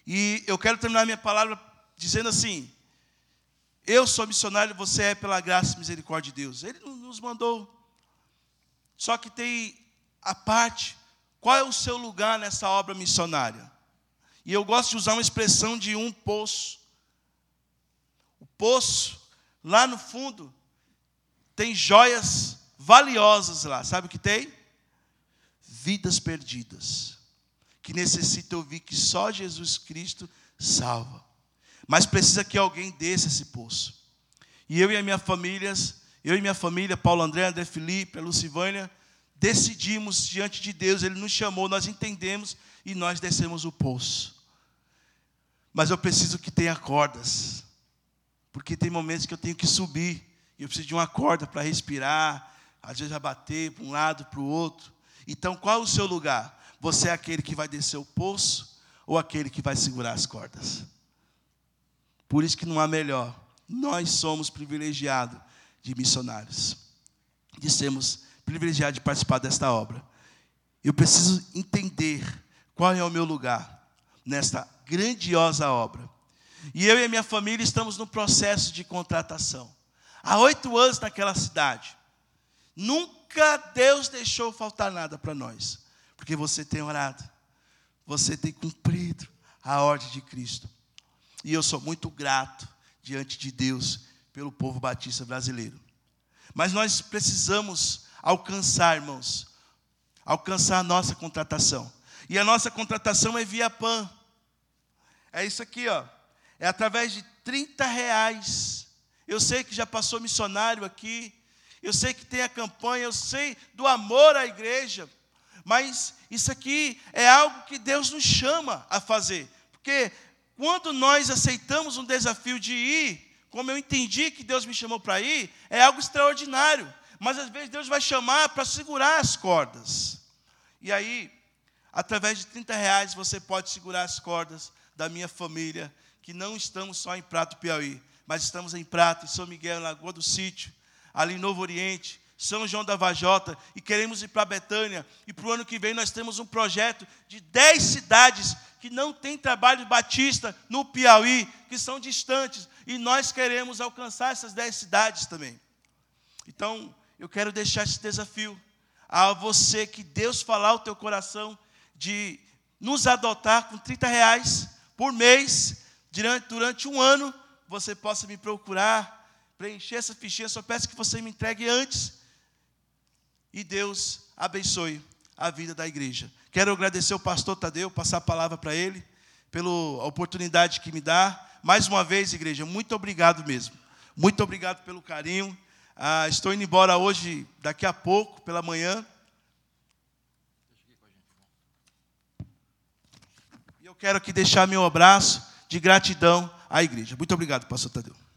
E eu quero terminar minha palavra dizendo assim: eu sou missionário, você é pela graça e misericórdia de Deus. Ele nos mandou. Só que tem a parte, qual é o seu lugar nessa obra missionária? E eu gosto de usar uma expressão de um poço. O poço, lá no fundo, tem joias valiosas lá. Sabe o que tem? Vidas perdidas. Que necessitam ouvir que só Jesus Cristo salva. Mas precisa que alguém desça esse poço. E eu e a minha família, eu e minha família, Paulo André, André Felipe, Lucivânia, decidimos diante de Deus, Ele nos chamou, nós entendemos e nós descemos o poço. Mas eu preciso que tenha cordas, porque tem momentos que eu tenho que subir, e eu preciso de uma corda para respirar, às vezes bater para um lado, para o outro. Então, qual é o seu lugar? Você é aquele que vai descer o poço ou aquele que vai segurar as cordas? Por isso que não há melhor. Nós somos privilegiados de missionários, de sermos privilegiados de participar desta obra. Eu preciso entender qual é o meu lugar nesta grandiosa obra. E eu e a minha família estamos no processo de contratação. Há oito anos naquela cidade. Nunca Deus deixou faltar nada para nós. Porque você tem orado. Você tem cumprido a ordem de Cristo. E eu sou muito grato diante de Deus pelo povo batista brasileiro. Mas nós precisamos alcançar, irmãos, alcançar a nossa contratação. E a nossa contratação é via PAN. É isso aqui, ó. É através de 30 reais. Eu sei que já passou missionário aqui. Eu sei que tem a campanha. Eu sei do amor à igreja. Mas isso aqui é algo que Deus nos chama a fazer. Porque quando nós aceitamos um desafio de ir, como eu entendi que Deus me chamou para ir, é algo extraordinário. Mas às vezes Deus vai chamar para segurar as cordas. E aí, através de 30 reais, você pode segurar as cordas da minha família, que não estamos só em Prato Piauí, mas estamos em Prato, em São Miguel, em Lagoa do Sítio, ali em Novo Oriente, São João da Vajota, e queremos ir para Betânia. E para o ano que vem nós temos um projeto de 10 cidades que não tem trabalho batista no Piauí, que são distantes, e nós queremos alcançar essas dez cidades também. Então, eu quero deixar esse desafio a você que Deus falar ao teu coração de nos adotar com 30 reais por mês, durante, durante um ano, você possa me procurar, preencher essa fichinha, só peço que você me entregue antes. E Deus abençoe a vida da igreja. Quero agradecer ao pastor Tadeu, passar a palavra para ele, pela oportunidade que me dá. Mais uma vez, igreja, muito obrigado mesmo. Muito obrigado pelo carinho. Ah, estou indo embora hoje, daqui a pouco, pela manhã. E eu quero aqui deixar meu abraço de gratidão a igreja. Muito obrigado, pastor Tadeu.